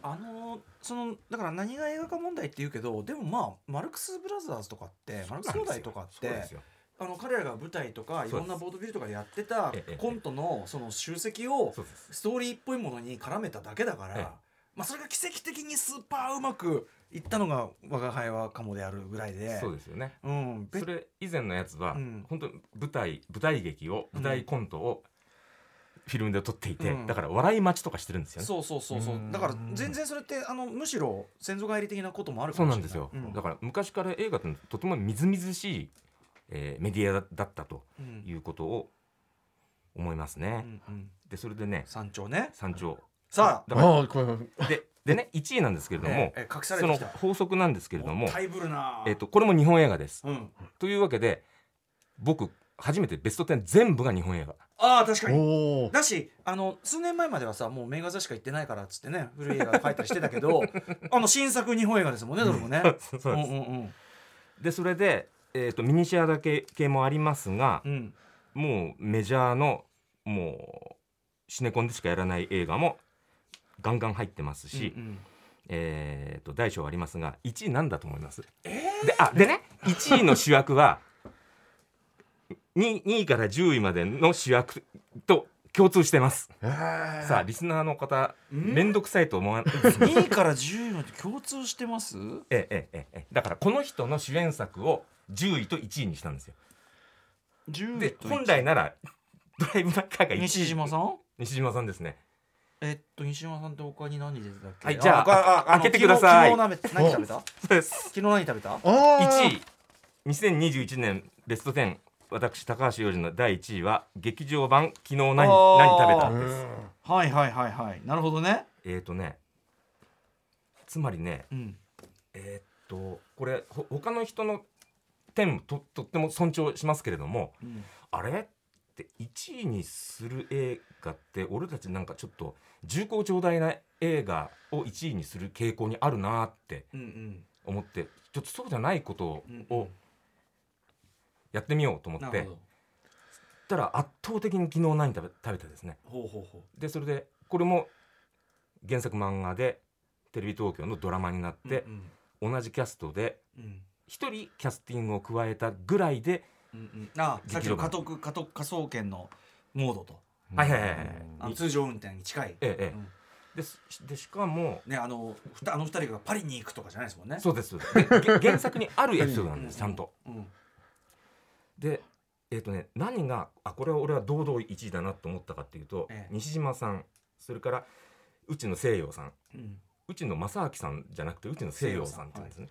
あのそのだから何が映画化問題って言うけどでもまあマルクス・ブラザーズとかってマルクス兄弟とかってそうですよあの彼らが舞台とかいろんなボードビルとかでやってたコントのその集積をストーリーっぽいものに絡めただけだかええ。ら、まあ、それが奇跡的にスーパーうまくいったのが「我が輩はカモ」であるぐらいで。そうですよね。うん、べそれ以前のやつは、うん。本当に舞台舞台劇を舞台コントをフィルムで撮っていて、うん。だから笑い待ちとかしてるんですよね。そうそうそうそう。うん。だから全然それってあのむしろ先祖返り的なこともあるかそうもしれない。なんですよ、うん。だから昔から映画ってとてもみずみずしい、えーメディアだったとうん。いうことを思いますね。うんうん。でそれでね山頂ね。山頂。さあ。だからあででね 1位なんですけれども、ええええ隠されそのてきた。法則なんですけれどもえっとこれも日本映画です。うん。というわけで僕初めてベスト10全部が日本映画。ああ確かに。だしあの数年前まではさもう名画座しか行ってないからっつってね古い映画描いたりしてたけど あの新作日本映画ですもんねどれもね。そうです。んうんうん。でそれで、えー、とミニシアだけ系もありますが、うん。もうメジャーのもうシネコンでしかやらない映画もガンガン入ってますし、うんうん。えー、と大小ありますが1位なんだと思います？えであでね。1位の主役は 2, 2位から10位までの主役と共通してます。えー。さあリスナーの方ん？面倒くさいと思わん？2位から10位まで共通してます？ええええええ。だからこの人の主演作を10位と1位にしたんですよ。10で本来ならドライブ・マッカーが1位。西島さん？西島さんですね。えっと西島さんって他に何出てたっけ？はいじゃあ他開けてください。昨日何食べた？そうです昨日何食べた？あー1位2021年ベスト10私高橋洋二の第1位は劇場版「昨日何何食べた?」うです。ん。はいはいはいはい。なるほどね。えーとねつまりねうん。えーっとこれほ他の人の点もととっても尊重しますけれどもうん。あれ？って1位にする映画って俺たちなんかちょっと重厚長大な映画を1位にする傾向にあるなってうんうん。思ってちょっとそうじゃないことうんをやってみようと思って。なるほど。たら圧倒的に昨日何食べ食べたですね。でそれでこれも原作漫画でテレビ東京のドラマになっうてうん。同じキャストでうん。1人キャスティングを加えたぐらいでうんうん。あさっきの劇場版加徳加徳科捜研のモードと。はいはいはいはい通常運転に近い。えええうん。えですでしかもねあのふたあの二人がパリに行くとかじゃないですもんね。そうです。原作にあるエピソードなんですちゃんと。うんでえっ、とね何があこれは俺は堂々1位だなと思ったかっていうと、ええ。西島さんそれから内野聖陽さん。うん。内野正明さんじゃなくて内野聖陽さんっていうんですね、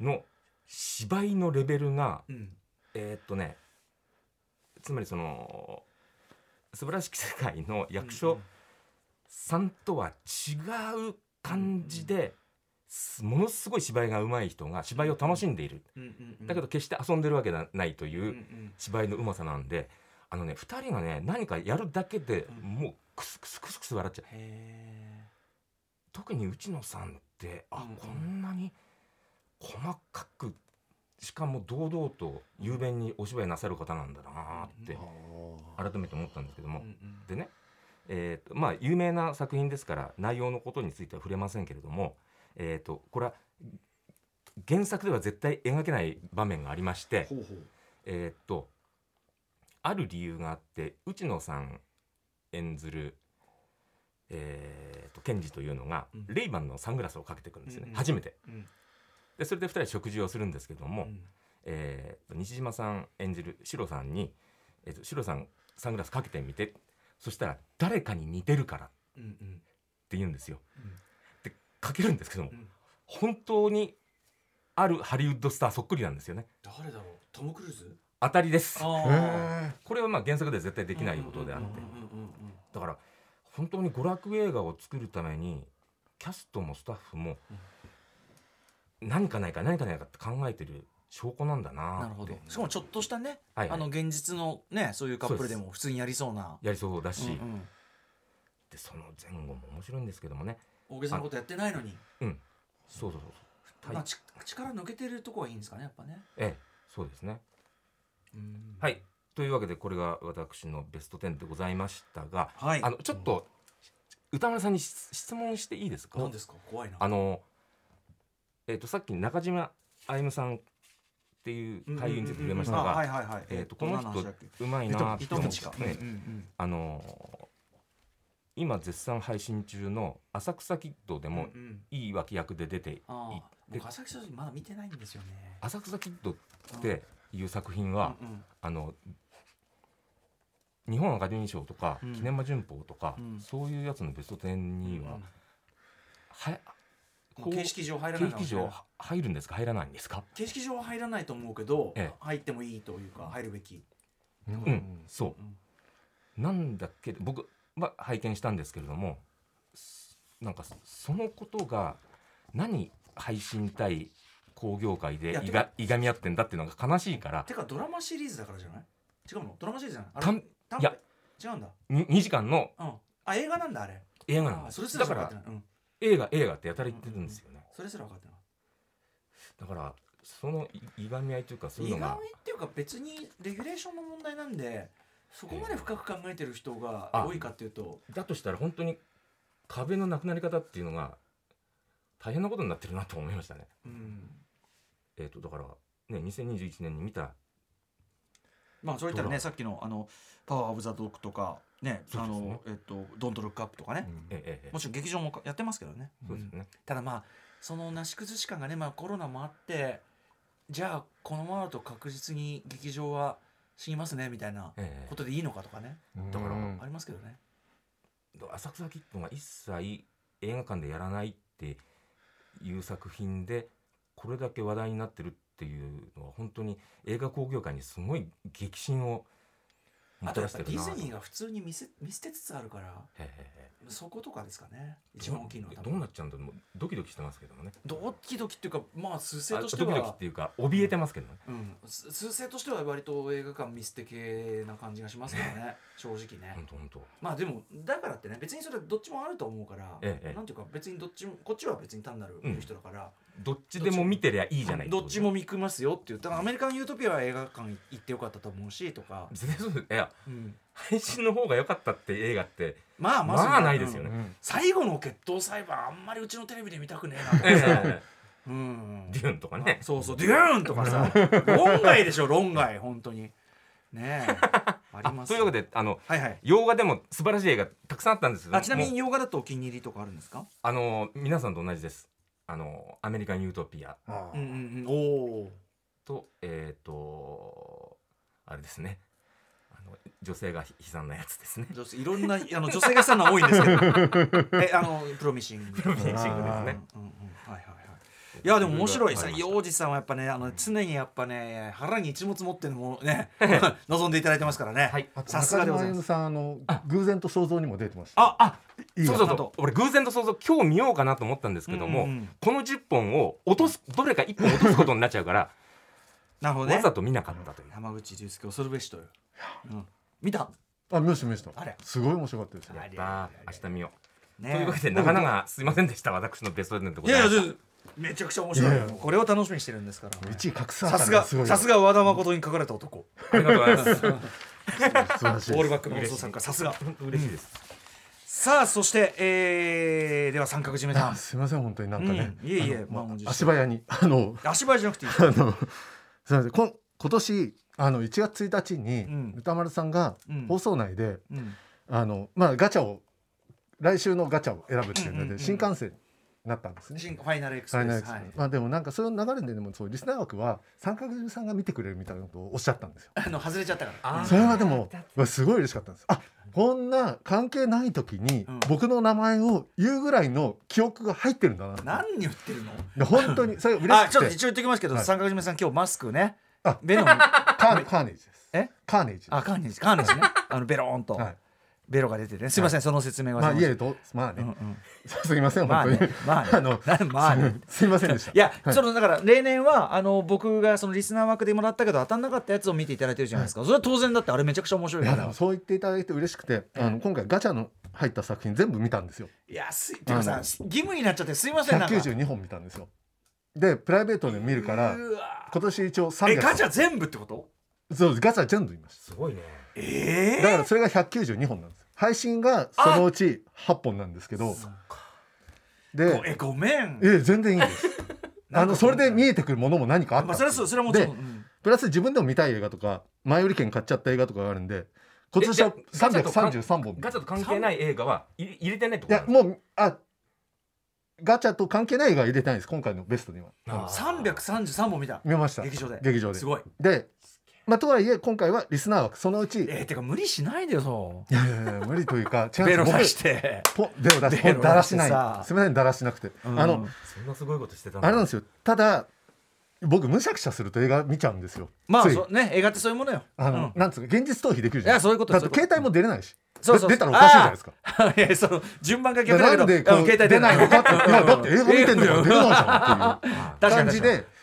の芝居のレベルがうん。えーっとねつまりその素晴らしき世界の役所さんとは違う感じで、すものすごい芝居が上手い人が芝居を楽しんでいる、だけど決して遊んでるわけがないという芝居のうまさなんであのね2人がね何かやるだけでうん。もうクスクスクスクス笑っちゃう。へ特に内野さんってあ、うんうん。こんなに細かくしかも堂々と雄弁にお芝居なさる方なんだなって改めて思ったんですけども、ーうんうん。でね、えーとまあ、有名な作品ですから内容のことについては触れませんけれども、えー、とこれは原作では絶対描けない場面がありまして、ほうほう。えー、とある理由があって内野さん演ずる、えー、と検事というのが、うん。レイバンのサングラスをかけてくるんですよね、うんうん初めて。うん。でそれで2人食事をするんですけども、うん。えーと西島さん演じるシロさんに「えー、とシロさんサングラスかけてみて」そしたら「誰かに似てるから」って言うんですよ。うん。でかけるんですけども、うん。本当にあるハリウッドスターそっくりなんですよね。誰だろう？トム・クルーズ？当たりです。これはまあ原作では絶対できないことであって、だから本当に娯楽映画を作るためにキャストもスタッフも何かないか何かないかって考えてる証拠なんだななるほど。しかもちょっとしたね、はいはい。あの現実のねそういうカップルでも普通にやりそうな。やりそうだし、うんうん。でその前後も面白いんですけどもね大げさなことやってないのに、うん。そうそうそうそう、はい。まあ、ち力抜けてるとこはいいんですかねやっぱね。ええそうですね。うん。はい。というわけでこれが私のベスト10でございましたが、はい。あのちょっと歌丸さんに質質問していいですか？何ですか？怖いな。あの、えー、とさっき中島歩夢さんっていう俳優について触れましたあはいがはいはい。えーとこの人うまいなって思ってね。うんうんあの今絶賛配信中の「浅草キッド」でうんもうんうん。いい脇役で出ていいああ。で僕浅草まだ見てないんですよね。浅草キッドっていう作品は、うんうん。あの日本アカデミー賞とか、うん。キネマ旬報とか、うん。そういうやつのベスト10には、はもう形式上入らない形式上入るんですか？入らないんですか？形式上は入らないと思うけど、ええ。入ってもいいというか入るべき、うん。う。ん、そううん。なんだけど僕は拝見したんですけれどもすなんかそのことが何配信対工業界でいがいがみ合ってんだっていうのが悲しいからてかドラマシリーズだからじゃない？違うの？ドラマシリーズじゃない？あいや違うんだ？に 2, 時間のうん。あ映画なんだあれ。映画なんですあそれすら分かってない、うん、映画映画ってやたら言ってるんですよね、それすら分かってない。だからそのいいがみ合いというかそういう意外のがっていうか別にレギュレーションの問題なんでそこまで深く考えてる人があ。多いかっていうと。だとしたら本当に壁のなくなり方っていうのが大変なことになってるなと思いましたね。うん。えー、とだからね2021年に見たまあそういったらねさっきのあの「パワー・オブ・ザ・ドッグ」とかね。ねあのえっと「ドント・ルック・アップ」とかね、ええええ。もちろん劇場もやってますけどね、そうですね、ただまあそのなし崩し感がね、まあ、コロナもあってじゃあこのままだと確実に劇場は死にますねみたいなええ。ことでいいのかとかね、だからうんありますけどね。浅草キッドが一切映画館でやらないっていう作品でこれだけ話題になってるっていうのは本当に映画興行界にすごい激震をもあとやっぱディズニーが普通に見せ見捨てつつあるからそことかですかね。え一番大きいのは多どう分なっちゃうんだろう。ドキドキしてますけどもね。ドキドキっていうかまあ数勢あとしてドキドキっはていうか怯えてますけどね。うん、す数勢としては割と映画館見捨て系な感じがしますけどね。正直ね。本当本当まあでもだからってね別にそれはどっちもあると思うから、ええええ。なんていうか別にどっちもこっちは別に単なる見る人だから、どっちでも見てりゃいいじゃないどっちも見くますよって言ったらアメリカン・ユートピアは映画館行ってよかったと思うしとか、全然そういやうん配信の方が良かったって映画ってまあまずまあないですよね。うん最後の決闘裁判あんまりうちのテレビで見たくねえなとかさ、えうん。デューンとかね。そうそうデューンとかさ。論外でしょ論外本当に。ねえ。ありあますというわけであのはいはい。洋画でも素晴らしい映画たくさんあったんですけどあちなみに洋画だとお気に入りとかあるんですか？あの皆さんと同じですあのアメリカン・ユートピア。あうんうんうん。おおとえっ、とあれですね。あの女性が悲惨なやつですね。女性いろんなあの女性がしたのは多いんですけど。えあのプロミシング。プロミシングですね。うんうんうん。はいはい。はいいやでも面白いさろろありました。洋二さんはやっぱねあの常にやっぱね腹に一物持ってるものね 望んでいただいてますからね、はい。さすがでございます。あの偶然と想像にも出てましたああいいよ。そうそうそう。俺偶然と想像今日見ようかなと思ったんですけども、うんうんこの10本を落とすどれか1本落とすことになっちゃうから、なるほどね。わざと見なかったという。山口竜介恐るべしという、うん、見た？あ見ました見ました。あれ？すごい面白かったですよ。あやっ明日見よう、ねというわけでなかなかすいませんでした。私のベスト10でございましたいやいやめちゃくちゃ面白い。これを楽しみにしてるんですから。1位格差さすがさすが和田誠に書かれた男。ありがとうございます。オールバックの放送作家さすが。嬉しいです、さあそして、えー、では三角締めさんあすみません本当になんかね、うんいえいえまあ足早にあの足早じゃなくていい。あのすみませんこん今年あの1月1日にうん。歌丸さんがうん。放送内で、うん。あのまあガチャを来週のガチャを選ぶっていうので、新幹線になったんですね。新ファイナルエクスまあでもなんかそういう流れででもそうリスナー枠は三角締めさんが見てくれるみたいなことをおっしゃったんですよ。あの外れちゃったからそれはでもすごい嬉しかったんです。あこんな関係ない時にうん僕の名前を言うぐらいの記憶が入ってるんだな。何言ってるの？で本当に それ嬉あちょっとしくて。一応言っておきますけど、はい三角締めさん今日マスクねあベノムカーカーネージです。え？カーネージ。あカーネージカーネージねあのベローンと、はい。ベロが出てね。すいません、その説明は。まあすいえどまあね、うんうん。すみませんまあ本当に、ねまあね。あのなまあね。すみません。でした。いや、はい。そのだから例年はあの僕がそのリスナー枠でもらったけど当たんなかったやつを見ていただいてるじゃないですか、それは当然だってあれめちゃくちゃ面白いから。もそう言っていただいて嬉しくて、あの今回ガチャの入った作品全部見たんですよ。いやすい。てかさ義務になっちゃってすいませんなんか。192本見たんですよ。でプライベートで見るから今年一応えガチ300ャ全部ってこと？そうガチャ全部見ましすごいね。えただからそれが192本なんです配信がそのうち8本なんですけど。でえごめん。え全然いいんです。あのそれで見ええてくるものも何かあったまあそれはそれはもちろんうんプラス自分でも見たい映画とか前売り券買っちゃった映画とかがあるんで今年はえじゃあガチャと関333本。ガチャと関係ない映画は入れてないっていことなんですやもうあガチャと関係ない映画は入れてないです今回のベストには。あ333本見た。見ました。劇場で。劇場で。すごい。でまあとはいえ今回はリスナー枠そのうち。いえー、てか無理しないでよそやいやいや無理というか 違うベロ出して。ポベロ出してだらしなさい。すみませんだらしなくて、うん。あのそんなすごいことしてたあれなんですよ。ただ僕むしゃくしゃすると映画見ちゃうんですよ。まあね。映画ってそういうものよ。あの、うん。なんつうか現実逃避できるじゃん。いやそういうことだって携帯も出れないし。そうそうで出たらおかしいじゃないですか。いやその順番がで逆だけど。なんでこううん携帯出ないの。かって。いやだって映画見てんだから出れないじゃんっていう。感じで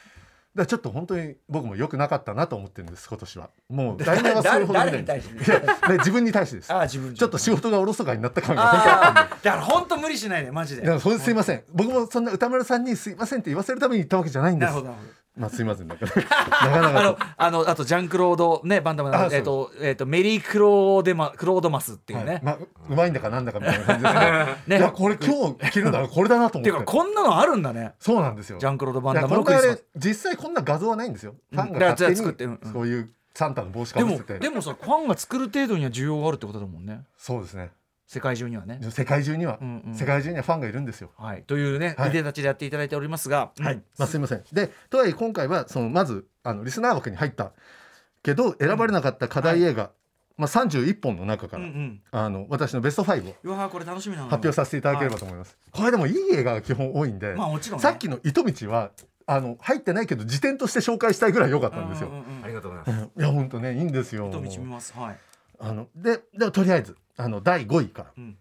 だちょっと本当に僕も良くなかったなと思ってるんです今年は。もう来年はそれほど見ない。い自分に対してです。ああ自分ちょっと仕事がおろそかになった感が。本当にあったんでああだから本当無理しないでマジで。いやそれすいません。僕もそんな歌丸さんにすいませんって言わせるために言ったわけじゃないんです。なるほどまあすいませんだからなかな あのかあのあとジャンクロードねバンダムのえっ、とえっ、とメリークローデマクロードマスっていうね、はい。まあううまいんだかなんだかみたいな感じですけど。ね。いやこれ今日着るならこれだなと思って。いうかこんなのあるんだね。そうなんですよ。ジャンクロードバンダム。のクリスマス実際こんな画像はないんですよ。ファンうんが勝手にうそういうサンタの帽子かでもぶせて。でもさファンが作る程度には需要があるってことだもんね。そうですね世界中にはね、世界中には。うんうん。世界中にはファンがいるんですよ。はい、というね、はい。いでたちでやっていただいておりますが、はい、まあ、すみません。でとはいえ今回はそのまずあのリスナー枠に入ったけど選ばれなかった課題映画、まあ、31本の中から、うんうん。あの私のベスト5を。これ楽しみな。のよ発表させていただければと思います、これでもいい映画が基本多いんで、まあもちろん、ね、さっきの糸道はあの入ってないけど辞典として紹介したいぐらい良かったんですよ、うんうんうんありがとうございます。いや本当ねいいんですよ。糸道見ます。はい、あのででもとりあえずあの第5位から。うん、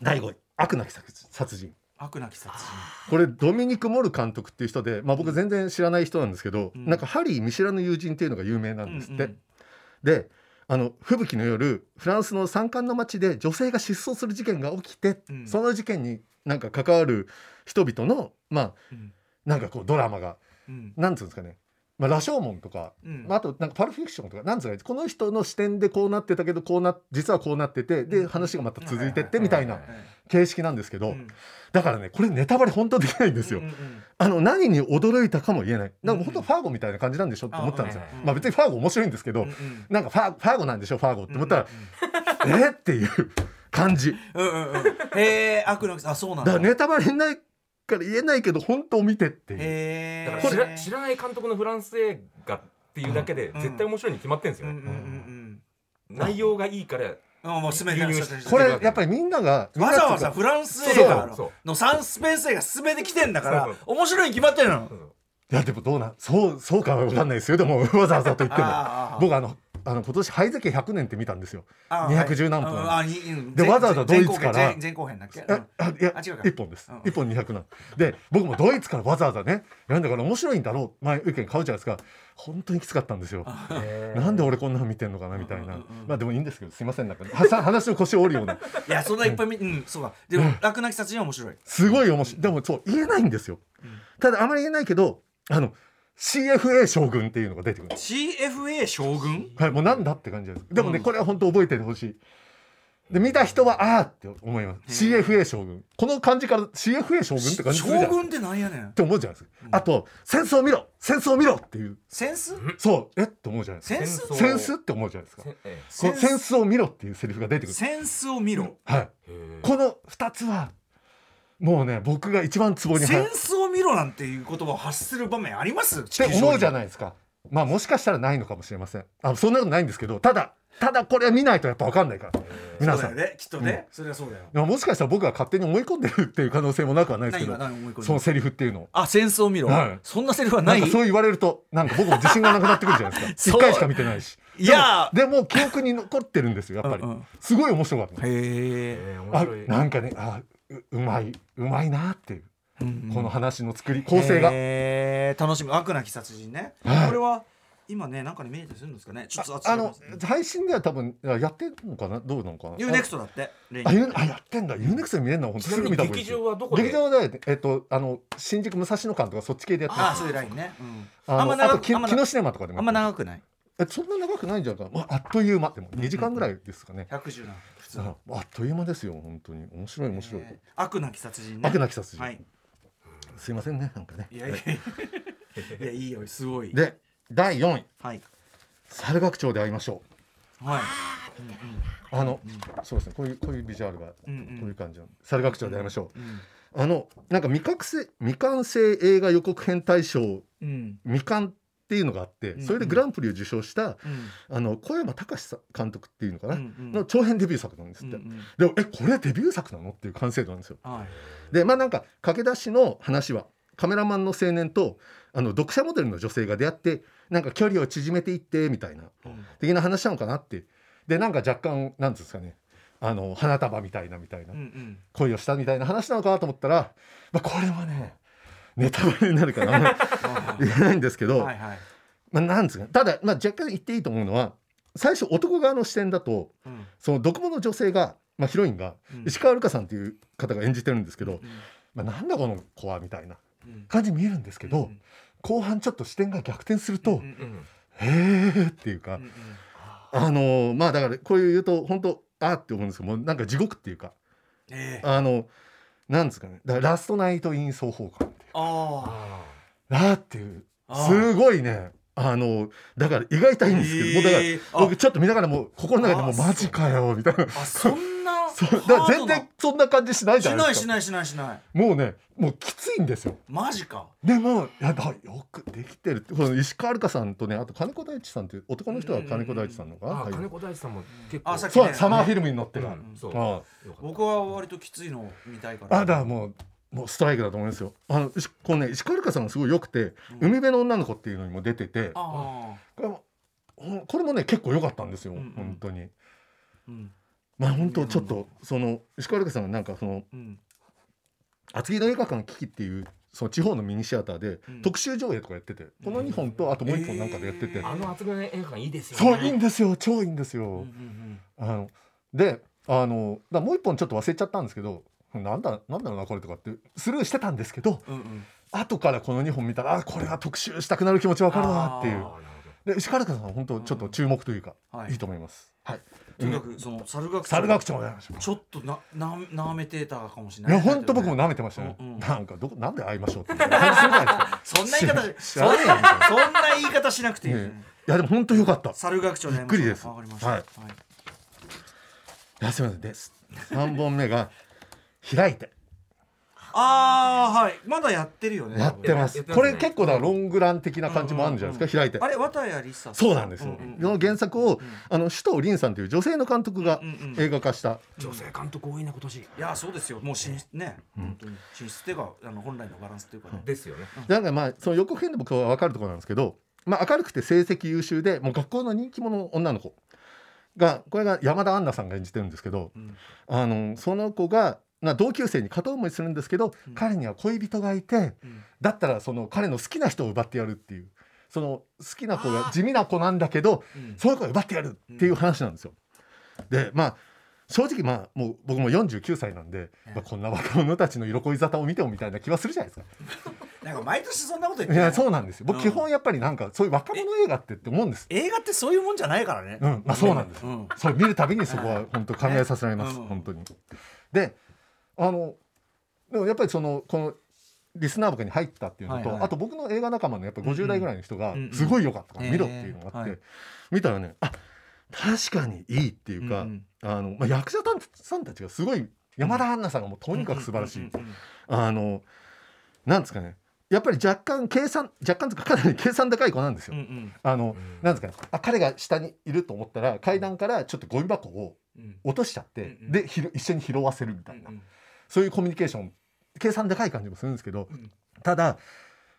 第5位。悪なき殺殺人。悪なき殺人。これドミニク・モル監督っていう人で、まあ、僕全然知らない人なんですけど、うん。なんかハリー見知らぬ友人っていうのが有名なんですって、うん。うん。であの吹雪の夜フランスの山間の町で女性が失踪する事件が起きて、うん。その事件になんか関わる人々のまあうん。なんかこうドラマがうん。なんつうんですかね、まあ、羅生門とか、うん。まあ、あとなんかパルフィクションとかなんつうかこの人の視点でこうなってたけどこうな実はこうなっててで話がまた続いてってみたいな形式なんですけど、うん。だからねこれネタバレ本当できないんですよ。あの何に驚いたかも言えない。なんかうん本当ファーゴみたいな感じなんでしょって思ったんですよ。まあ別にファーゴ面白いんですけど、なんかファーファーゴなんでしょファーゴって思ったら、えっていう感じ。うんうんうん。へえ悪のあそうなんだ。だネタバレないから言えないけど本当見てっていう。だから知ら知らない監督のフランス映画っていうだけで絶対面白いに決まってるんですよ。ね、うんうんうん。内容がいいからこれやっぱりみんながわざわざフランス映画ののサンスペンス映画全て来てんだからそう面白いに決まってるの。そうそう。いやでもどうなんそうそうかは分かんないですよ。でもわざわざと言っても僕あのあの今年ハイゼケ100年って見たんですよ。あ210何分。うんあにうん。で前わざわざドイツから前前後編だっけ？うん。ああいやあ違うか。1本です、うん。1本200なんで僕もドイツからわざわざねなんだから面白いんだろう？前意見買うじゃないですか。本当にきつかったんですよ。なんで俺こんなの見てんのかな？みたいな、まあでもいいんですけどすいません。なんか話の腰を折るような。いやそんないっぱい見うんそうかでも楽なき殺人は面白い。すごい面白い。でもそう言えないんですよ、ただあまり言えないけどあの CFA 将軍っていうのが出てくる CFA 将軍？はいもうなんだって感じです。でもね、うんこれは本当覚えててほしい。で見た人はああって思います。CFA 将軍。この漢字から CFA 将軍って感じするじゃないですか将軍ってなんやねん。って思うじゃないですか、あと戦争を見ろ。戦争を見ろっていう。センス？そう。え？って思うじゃないですか。センス？戦争センスって思うじゃないですか。このセンス？を見ろっていうセリフが出てくる。センスを見ろ。はい。この2つはもうね僕が一番ツボにセンスを見ろなんていう言葉を発する場面あります？て思うじゃいないですか。まあもしかしたらないのかもしれません。あそんなことないんですけどただただこれは見ないとやっぱ分かんないから。皆さん。そうだよねきっとね。それはそうだよ。でももしかしたら僕が勝手に思い込んでるっていう可能性もなくはないですけ何どそのセリフっていうの。をあセンスを見ろ。はい。そんなセリフはななんいかそう言われるとなんか僕も自信がなくなってくるじゃないですか。一回しか見てないし。いや。でもでも記憶に残ってるんですよやっぱり。うんうん。すごい面白かった。へえなんかねあううまいうまいなっていう。うんうん。この話の作り構成が。楽しみ。悪なき殺人ね。はい。これは今ねなんかに見えたりするんですかね。ちょっとああの配信では多分やってんのかな？どうなのかな？ユーネクストだってあユーあやってんだ。ユーネクストで見れるのは本当す見た劇場はどこで？劇場でえっとあの新宿武蔵野館とかそっち系でやってますあそういうラインね。うん。あんま長くあんまキノシネマとかでもあんま長くないえそんな長くないんじゃないかな、まあ、あっという間。でも2時間ぐらいですかね、110な普通。あのあっという間ですよ本当に。面白い面白い、えー悪なき殺人ね。悪なき殺人。はい。すいませんねなんかね。いやいやいや。い。やいいよ。すごい。で第4位。はい。猿楽町で会いましょはい、うあの、そうですね。こういうこういうビジュアルがこうんうん。ういう感じの猿楽町で会いましょう、うんあのなんか未覚性未完成映画予告編大賞うん。未完っていうのがあってうんそれでグランプリを受賞したうん。あの小山隆監督っていうのかな、の長編デビュー作なんですって、でもえこれデビュー作なの？っていう完成度なんですよ。はい。でまあなんか駆け出しの話はカメラマンの青年とあの読者モデルの女性が出会ってなんか距離を縮めていってみたいなうん。的な話なのかなって。でなんか若干なんですかね。あの花束みたいなみたいな。うんうん。恋をしたみたいな話なのかなと思ったら、まあ、これはねネタバレになるからあんまり言えないんですけど、はいはい。まあ、なんですかただ、まあ、若干言っていいと思うのは最初男側の視点だとうん。その毒物の女性が、まあ、ヒロインがうん。石川瑠香さんっていう方が演じてるんですけど、うん。まあ、なんだこの子はみたいなうん。感じに見えるんですけど、うん後半ちょっと視点が逆転すると、うんうんうん。へえっていうか、うんうん。あのーまあだからこういう言うと本当あーって思うんですけどもうなんか地獄っていうかええ。あのなんですかね。だからラストナイト・イン・奏法館っていうああーっていう。すごいね。あのだから意外といいんですけど、もうだから僕ちょっと見ながらもう心の中でもうあマジかよみたいな。あそんな だ全ハードな。然そんな感じしないじゃしなですか。ないいしないしないしない。もうねもうきついんですよ。マジか。でもいやだよくできてるってこの石川瑠香さんとねあと金子大地さんっていう男の人は金子大地さんのかな、はいあ金子大地さんも結構。あさっきそうサマーフィルムに乗ってる、うんそうあよかった僕は割ときついのを見たいから。あだからもうもうストライクだと思いますよ。あの石このね石川瑠香さんがすごい良くて、うん。海辺の女の子っていうのにも出てて。あこれもほんこれもね結構良かったんですよ、うんうん。本当に。あうん。まあ本当ちょっとその石川瑠香さんがなんかそのうん。厚木の映画館危機っていうその地方のミニシアターでうん。特集上映とかやってて、この2本とあともう1本なんかでやってて、えーあの厚めの映画館いいですよそういいんですよ超いいんですよ、うんうんあのであのだもう一本ちょっと忘れちゃったんですけどなんだなんだろうなこれとかってスルーしてたんですけどうんうん。うん後からこの2本見たらあこれは特集したくなる気持ちわかるなっていう。で石川佳さんは本当ちょっと注目というか、はい。いいと思います。はい。とにかくその猿楽猿楽長ちょっとなななめてたかもしれいないや本当僕も舐めてましたね、うんうん。なんかどこなんで会いましょうってそんな言い方しそんな言い方しなくていい、ねいやでも本当良かった。猿楽長びっくりです。わかりました。はい。い。やすみません。です3本目が開いて。ああはい。まだやってるよね。やってます。やってますね。これ結構だロングラン的な感じもあるんじゃないですか、開いて。あれ綿谷りさそうなんですよ、うんうんこの原作を、ん。あの首藤凛さんという女性の監督がうんうん映画化した、ど女性監督多いね今年。いやそうですよ。もう進出ね、本当に。進出っていうかあの本来のバランスっていうかね、ですよね。なんかまあその予告編で僕は分かるところなんですけど、まあ、明るくて成績優秀でもう学校の人気者の女の子がこれが山田杏奈さんが演じてるんですけどうん。あのその子がな同級生に片思いするんですけど、うん。彼には恋人がいてうん。だったらその彼の好きな人を奪ってやるっていうその好きな子が地味な子なんだけどうん。そういう子を奪ってやるっていう話なんですよ。でまあ正直まあもう僕も49歳なんで、まあ、こんな若者たちの色恋沙汰を見てもみたいな気はするじゃないですか。なんか毎年そんなこと言っていやそうなんですよ。僕うん。基本やっぱりなんかそういう若者映画ってって思うんです。映画ってそういうもんじゃないからね。うん、まあそうなんです。うん。そう見るたびにそこは本当考えさせられます、うん。本当に。で、あのでもやっぱりそのこのリスナー枠に入ったっていうのと、はいはい。あと僕の映画仲間のやっぱ50代ぐらいの人がうんうんすごい良かったからうん。見ろっていうのがあって、えー見たらね、あ確かにいいっていうか、うんうん。あのまあ役者さんたちがすごい山田杏奈さんがもうとにかく素晴らしい。うんうんうんあのなんですかね。やっぱり若干計算若干とかかなり計算高い子なんですよ。うんうん。あの、うん。なんですかね。あ彼が下にいると思ったら階段からちょっとゴミ箱をうん。落としちゃって、うんうん。でひろ一緒に拾わせるみたいな、うんそういうコミュニケーション計算高い感じもするんですけど、うん。ただ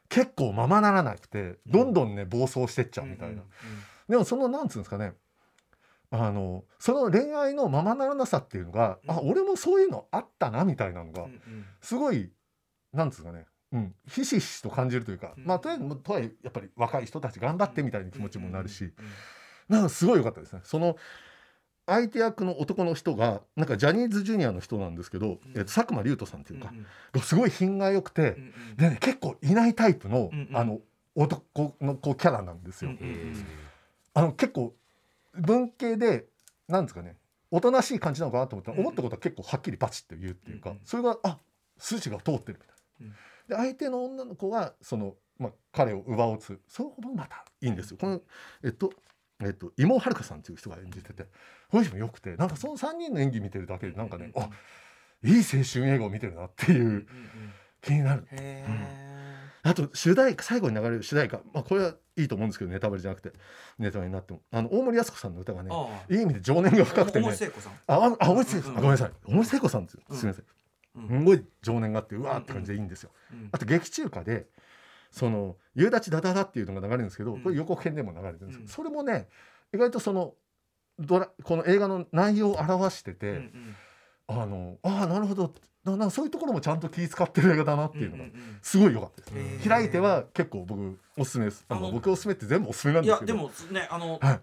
結構ままならなくてどんどんね暴走してっちゃうみたいな、うんうんでもそのなんつうんですかねあのその恋愛のままならなさっていうのが、うん。あ俺もそういうのあったなみたいなのが、うんうん。すごいなんつうんですかねうん、ひしひしと感じるというか、うん。まあとりあえずとはいえやっぱり若い人たち頑張ってみたいな気持ちもなるし、うん。なんかすごい良かったですね。その相手役の男の人がなんかジャニーズジュニアの人なんですけど、えっと佐久間龍斗さんっていうか、すごい品が良くて、うんうんでね結構いないタイプの、うんうん。あの男の子キャラなんですよ。あの結構文系でなんですかねおとなしい感じなのかなと思ったら、うん思ったことは結構はっきりバチッと言うっていうか、うんうん。それがあ筋が通ってるみたいな。うん。で相手の女の子はその、まあ、彼を奪おうとする。それもまたいいんですよ。このえっとえっと、妹尾遥さんっていう人が演じててこの人もよくてなんかその3人の演技見てるだけでなんかね、あいい青春映画を見てるなっていううんうん気になる。へあと主題歌最後に流れる主題歌、まあ、これはいいと思うんですけどネタバレじゃなくてネタバレになっても。あの大森靖子さんの歌がねいい意味で情念が深くて大ね森聖子さん。あああ大森聖子さん、うんあごめんなさい。大森聖子さんですすみません、うん。すんごい情念があってうわーって感じでいいんですよ、うん。あと劇中歌でその「夕立ダダダ」っていうのが流れるんですけど、うん。これ予告編でも流れてるんですけど、うん。それもね意外とそのドラこの映画の内容を表してて、うんうん。あのああなるほど。ななそういうところもちゃんと気遣ってる映画だなっていうのがんんん。すごい良かったです、へー。開いては結構僕おすすめです。あの僕おすすめって全部おすすめなんいですけど。やでもねあのはい。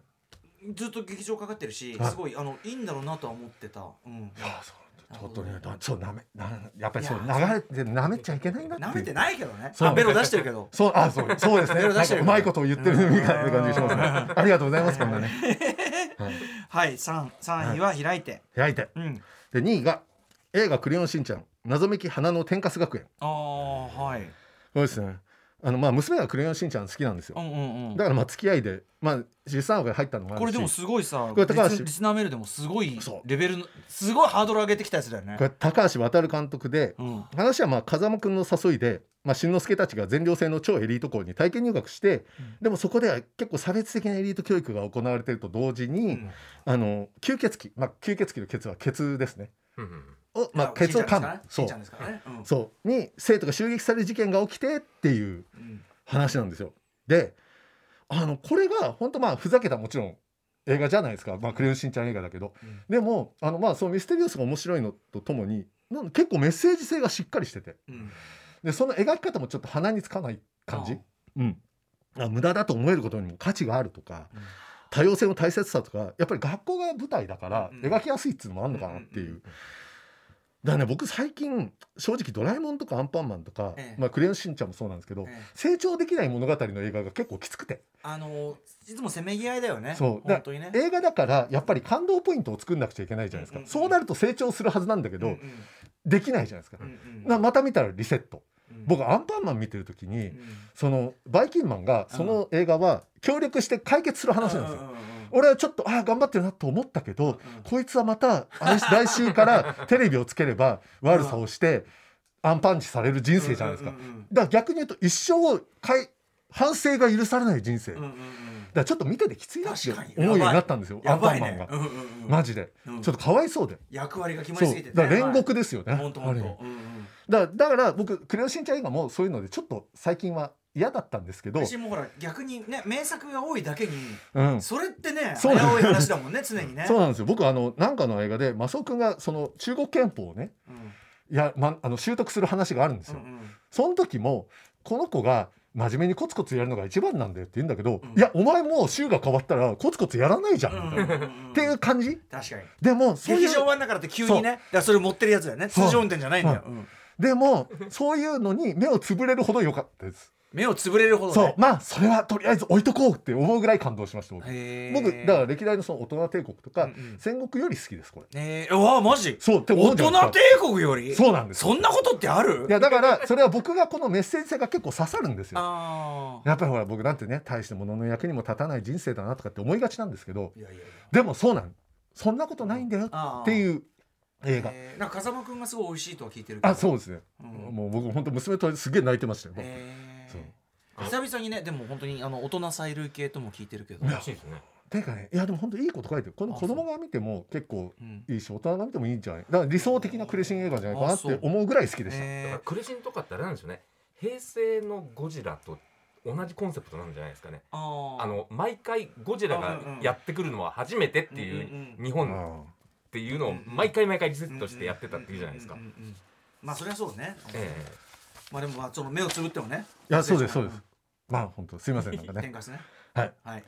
ずっと劇場かかってるしはい。すごいあのいいんだろうなとは思ってた。うん。いやそうちょっとねだそうなめなやっぱりそう流れてなめちゃいけないなって舐めてないけどね。そう。あベロ出してるけど。そうあそうそうですね。ベロ出してるなんかうまいことを言ってるみたいな感じしますね。ありがとうございますこんなね、はい、はい三三位は開いて。開いて。うん。で2位が映画「クレヨンしんちゃん謎めき花の天かす学園。ああはい」そうですねあのまあ娘が「クレヨンしんちゃん」好きなんですよ。うんうんうん。だからまあ付き合いでまあ実際が入ったのもあるし。これでもすごいさこれ高橋リスナーメールでもすごいレベルのすごいハードル上げてきたやつだよね。これ高橋渉監督でうん。話はまあ風間君の誘いで、まあ、新之助たちが全寮制の超エリート校に体験入学して、でもそこでは結構差別的なエリート教育が行われていると同時に、うん。あの吸血鬼、まあ、吸血鬼の血はケツですね。うんうんを、まあ、ケツを噛む。そう。そう。に生徒が襲撃される事件が起きてっていううん。話なんですよ。であのこれが本当まあふざけたもちろん映画じゃないですか、まあ、クレヨンしんちゃん映画だけど、うん。でもあのまあそのミステリオスが面白いのとともになんか結構メッセージ性がしっかりしてて。うん。でその描き方もちょっと鼻につかない感じ、うん、あ無駄だと思えることにも価値があるとかうん。多様性の大切さとかやっぱり学校が舞台だからうん。描きやすいっていうのもあるのかなっていう。うんうんだからね僕最近正直「ドラえもん」とか「アンパンマン」とかええ「まあ、クレヨンしんちゃん」もそうなんですけど、ええ。成長できない物語の映画が結構きつくて。あのいつもせめぎ合いだよね。そう。だ本当にね。映画だからやっぱり感動ポイントを作んなくちゃいけないじゃないですか、うんうんうん。そうなると成長するはずなんだけど、うんうんできないじゃないですか,、うんうんなまた見たらリセット。うん僕アンパンマン見てる時に、うん。そのバイキンマンがその映画は協力して解決する話なんですよ。俺はちょっとああ頑張ってるなと思ったけど、うんこいつはまた来来週からテレビをつければ悪さをしてアンパンチされる人生じゃないですか。だから逆に言うと一生をかい反省が許されない人生、だちょっと見ててきついなって思うようになったんですよアやンパンマンが、ね。うんうんうん。マジで、うん。ちょっとかわいそうで。役割が決まりすぎてだから煉獄ですよね。本当本ある意味当うんうんだだから僕「クレヨンしんちゃん」映画もそういうのでちょっと最近は嫌だったんですけど、私もほら逆にね名作が多いだけにうん、それってね危そうい話だもんね常にね。そうなんですよ。僕あのなんかの映画でマスオ君がその中国憲法をねうん。いや、ま、あの習得する話があるんですよ、うんうんその時もこの子が真面目にコツコツやるのが一番なんだよって言うんだけど、うん。いやお前もう週が変わったらコツコツやらないじゃん、みたいな。うんっていう感じ。確かに。でもそういう劇場版だからって急にねだからそれ持ってるやつだよね。通常運転じゃないんだよ。うんでもそういうのに目をつぶれるほど良かったです、目をつぶれるほどね。そう。まあそれはとりあえず置いとこうって思うぐらい感動しました僕。僕だから歴代のその大人帝国とか、うんうん。戦国より好きですこれ。えーうわマジ？そうって思大人帝国より？そうなんです。そんなことってある？いやだからそれは僕がこのメッセージ性が結構刺さるんですよ。あやっぱりほら僕なんてね大して物の役にも立たない人生だなとかって思いがちなんですけど。あいやいやいや。でもそうなん。そんなことないんだよっていう映画。えーなんか風間くんがすごい美味しいとは聞いてるけど。あそうですね、うん。もう僕本当娘とすげえ泣いてましたよ、へー。そう。久々にねでも本当にあの大人催涙系とも聞いてるけど、らしいですね。ていうかねいやでも本当いいこと書いてる。この子供が見ても結構う。ん。いいし大人が見てもいいんじゃない？だから理想的なクレシン映画じゃないかなって思うぐらい好きでした、だからえクレシンとかってあれなんですよね。平成のゴジラと同じコンセプトなんじゃないですかね。ー、あの毎回ゴジラがやってくるのは初めてっていう日本っていうのを毎回毎回リセットしてやってたっていうじゃないですか。まあそれはそうね、えまあでもまあその目をつぶってもね。いやそうですそうです。まあ本当すいませんなんかね。天かすね。はい。はい。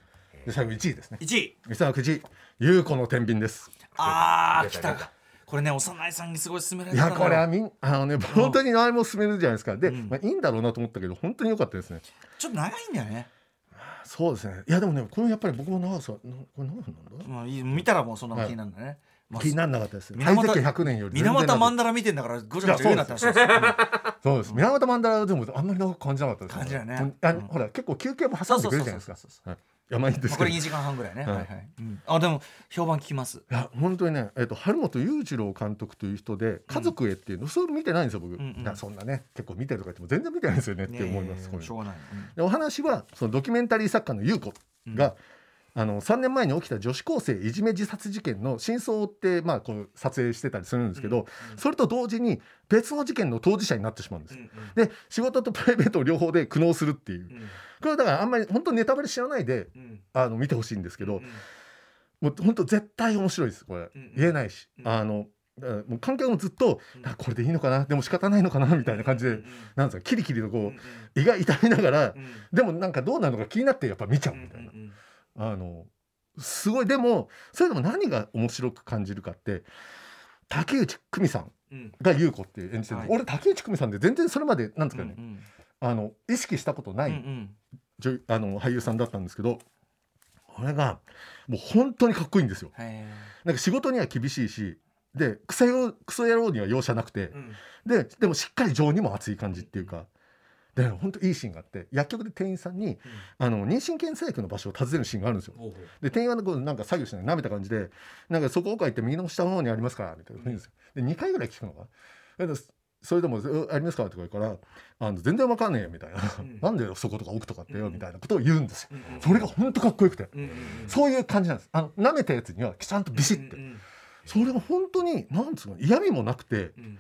で最後1位ですね。1位。三沢くじ優子の天秤です。ああ来た出た出た。これね幼いさんにすごい勧めらいれたやこれはみんあのね本当に何も進めるじゃないですか。で、うん。まあ、いいんだろうなと思ったけど本当に良かったですね。ちょっと長いんだよね。そうですね。いやでもねこれやっぱり僕も長さなこれ何分なんだ、まあいい見たらもうそんなの気になるんだね、まあ気にならなかったです水俣ハイゼック100年より水俣曼荼羅見てんだからごちゃごちゃ言うなって話ですよ。そうです。水俣曼荼羅でもあんまり長く感じなかったです。感じないね。うん。あうんほら結構休憩も挟んでくれるじゃないですか。やまあいですこれ2時間半ぐらいね、はい。はい。あでも評判聞きます。いや本当にね、えっと春本裕次郎監督という人で「家族へ」っていうの、それ見てないんですよ僕、んうん。いやそんなね結構見てるとか言っても全然見てないんですよねって思います、しょうがない、でお話はそのドキュメンタリー作家の優子が、あの3年前に起きた女子高生いじめ自殺事件の真相を追って、まあ、こう撮影してたりするんですけど、それと同時に別の事件の当事者になってしまうんですよ。で仕事とプライベート両方で苦悩するっていう、これはだからあんまり本当ネタバレ知らないであの見てほしいんですけど、もう本当絶対面白いですこれ、うん言えないし、うんあのもう観客もずっと、これでいいのかな？でも仕方ないのかな？みたいな感じで、なんですかキリキリとこう、胃が痛みながら、でもなんかどうなるのか気になってやっぱ見ちゃうみたいな、あのすごいでもそれでも何が面白く感じるかって竹内久美さんが優子って演じてる、はい。俺竹内久美さんで全然それまでなんですかね、うんあの意識したことない、うんうん。あの俳優さんだったんですけどこれがもう本当にかっこいいんですよ。へなんか仕事には厳しいしでクソ野郎には容赦なくてー、うん。ででもしっかり情にも熱い感じっていうかで本当いいシーンがあって薬局で店員さんにあの妊娠検査薬の場所を訪ねるシーンがあるんですよ。で店員はこうなんか作業しない舐めた感じでなんかそこを書いて右の下の方にありますからみたいな言うんですよ。で2回ぐらい聞くのかな。でそれでも「えありますか?」とか言うから「あの全然わかんねえよ」みたいなうん「なんでそことか奥とかってよ」うんみたいなことを言うんですよ。うんうんそれが本当かっこよくてうんそういう感じなんです。あの舐めたやつにはちゃんとビシッてうんうんそれが本当になんつうの嫌味もなくてうん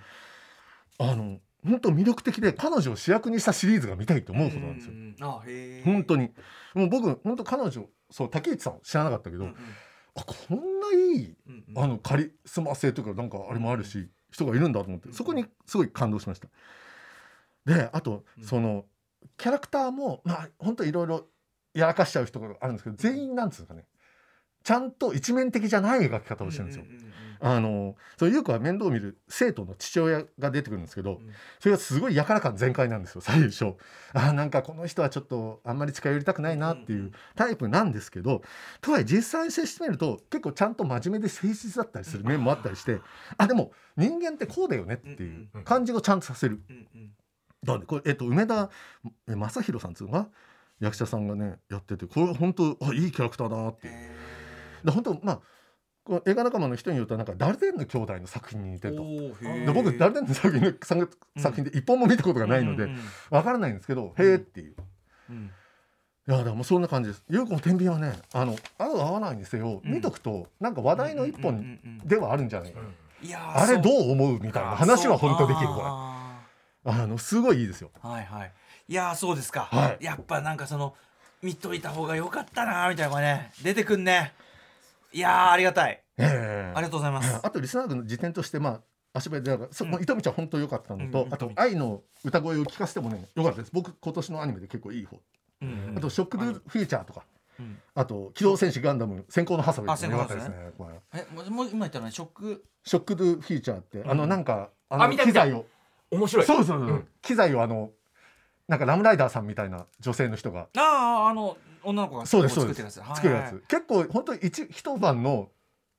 あの本当魅力的で彼女を主役にしたシリーズが見たいと思うほどなんですよ。うんうんあ本当に。もう僕本当彼女そう竹内さん知らなかったけど、うんうん。あこんないいうんうん。あのカリスマ性とかなんかあれもあるし、人がいるんだと思ってそこにすごい感動しました。であとうん。そのキャラクターもまあ本当いろいろやらかしちゃう人があるんですけど全員なんつうかね。ちゃんと一面的じゃない描き方をしてるんですよ。うんうんうんうんあのその優子は面倒を見る生徒の父親が出てくるんですけど、ん。それがすごいやから感全開なんですよ最初。あーなんかこの人はちょっとあんまり近寄りたくないなっていうタイプなんですけどとはいえ実際に接してみると結構ちゃんと真面目で誠実だったりする面もあったりしてあでも人間ってこうだよねっていう感じをちゃんとさせる。だからこれ、えっと、梅田え正弘さんっていうのが役者さんがねやっててこれ本当あいいキャラクターだなっていう。へで本当まあこの映画仲間の人によってはなんかダルデンの兄弟の作品に似てると。で僕ダルデンの作品の作作品で一本も見たことがないのでうんうんわからないんですけど、へえっていう。うん。いやだからもうそんな感じです。優子の天秤はねあの合う合わないにせよ、うん。見とくとなんか話題の一本うんうんうんではあるんじゃないかあれどそう思うみたいな話は本当できるこれ。ああのすごいいいですよ。ーはいはい。いやーそうですか、はい。やっぱなんかその見といた方が良かったなーみたいなのがね出てくんねいやーありがたい。ええ。ありがとうございます。あとリスナー軍の時点としてまあ足早でその糸道は本当良かったのと、うんあと愛の歌声を聞かせてもね良かったです。僕今年のアニメで結構いい方、うんあとショック・ドゥ・フューチャーとか。うん。あと機動戦士ガンダム先行のハサウェイあとか良かったですね。えもう今言ったのねショック。ショック・ドゥ・フューチャーって、あのうん。なんかあの機材を。面白い。そうそうそう、う。ん。機材をあのなんかラムライダーさんみたいな女性の人が。あああの女の子が作ってるやつ。作るやつ、はい。はい結構本当に一一晩の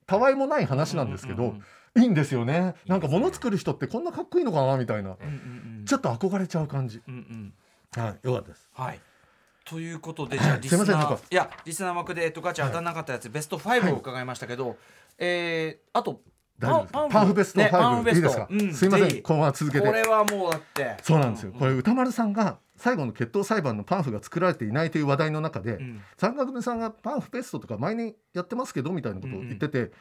たわいもない話なんですけど、うんうんいいんですよね。なんか物作る人ってこんなかっこいいのかなみたいな、うんうんうん。ちょっと憧れちゃう感じ。うんうん。はいよかったです。はい。ということでじゃあリスすいませんなんか。ナーいやリスナー枠でえっとガチャ当たらなかったやつ、ベスト5を伺いましたけど、えー、あとパンパンフベスト。ねパン5、フベスト。いいですか、うんすいません。このまま続けて。これはもうだって。そうなんですよ、うこれ歌丸さんが最後の決闘裁判のパンフが作られていないという話題の中で、うん。山さんがパンフベストとか毎年やってますけどみたいなことを言ってて、いうん。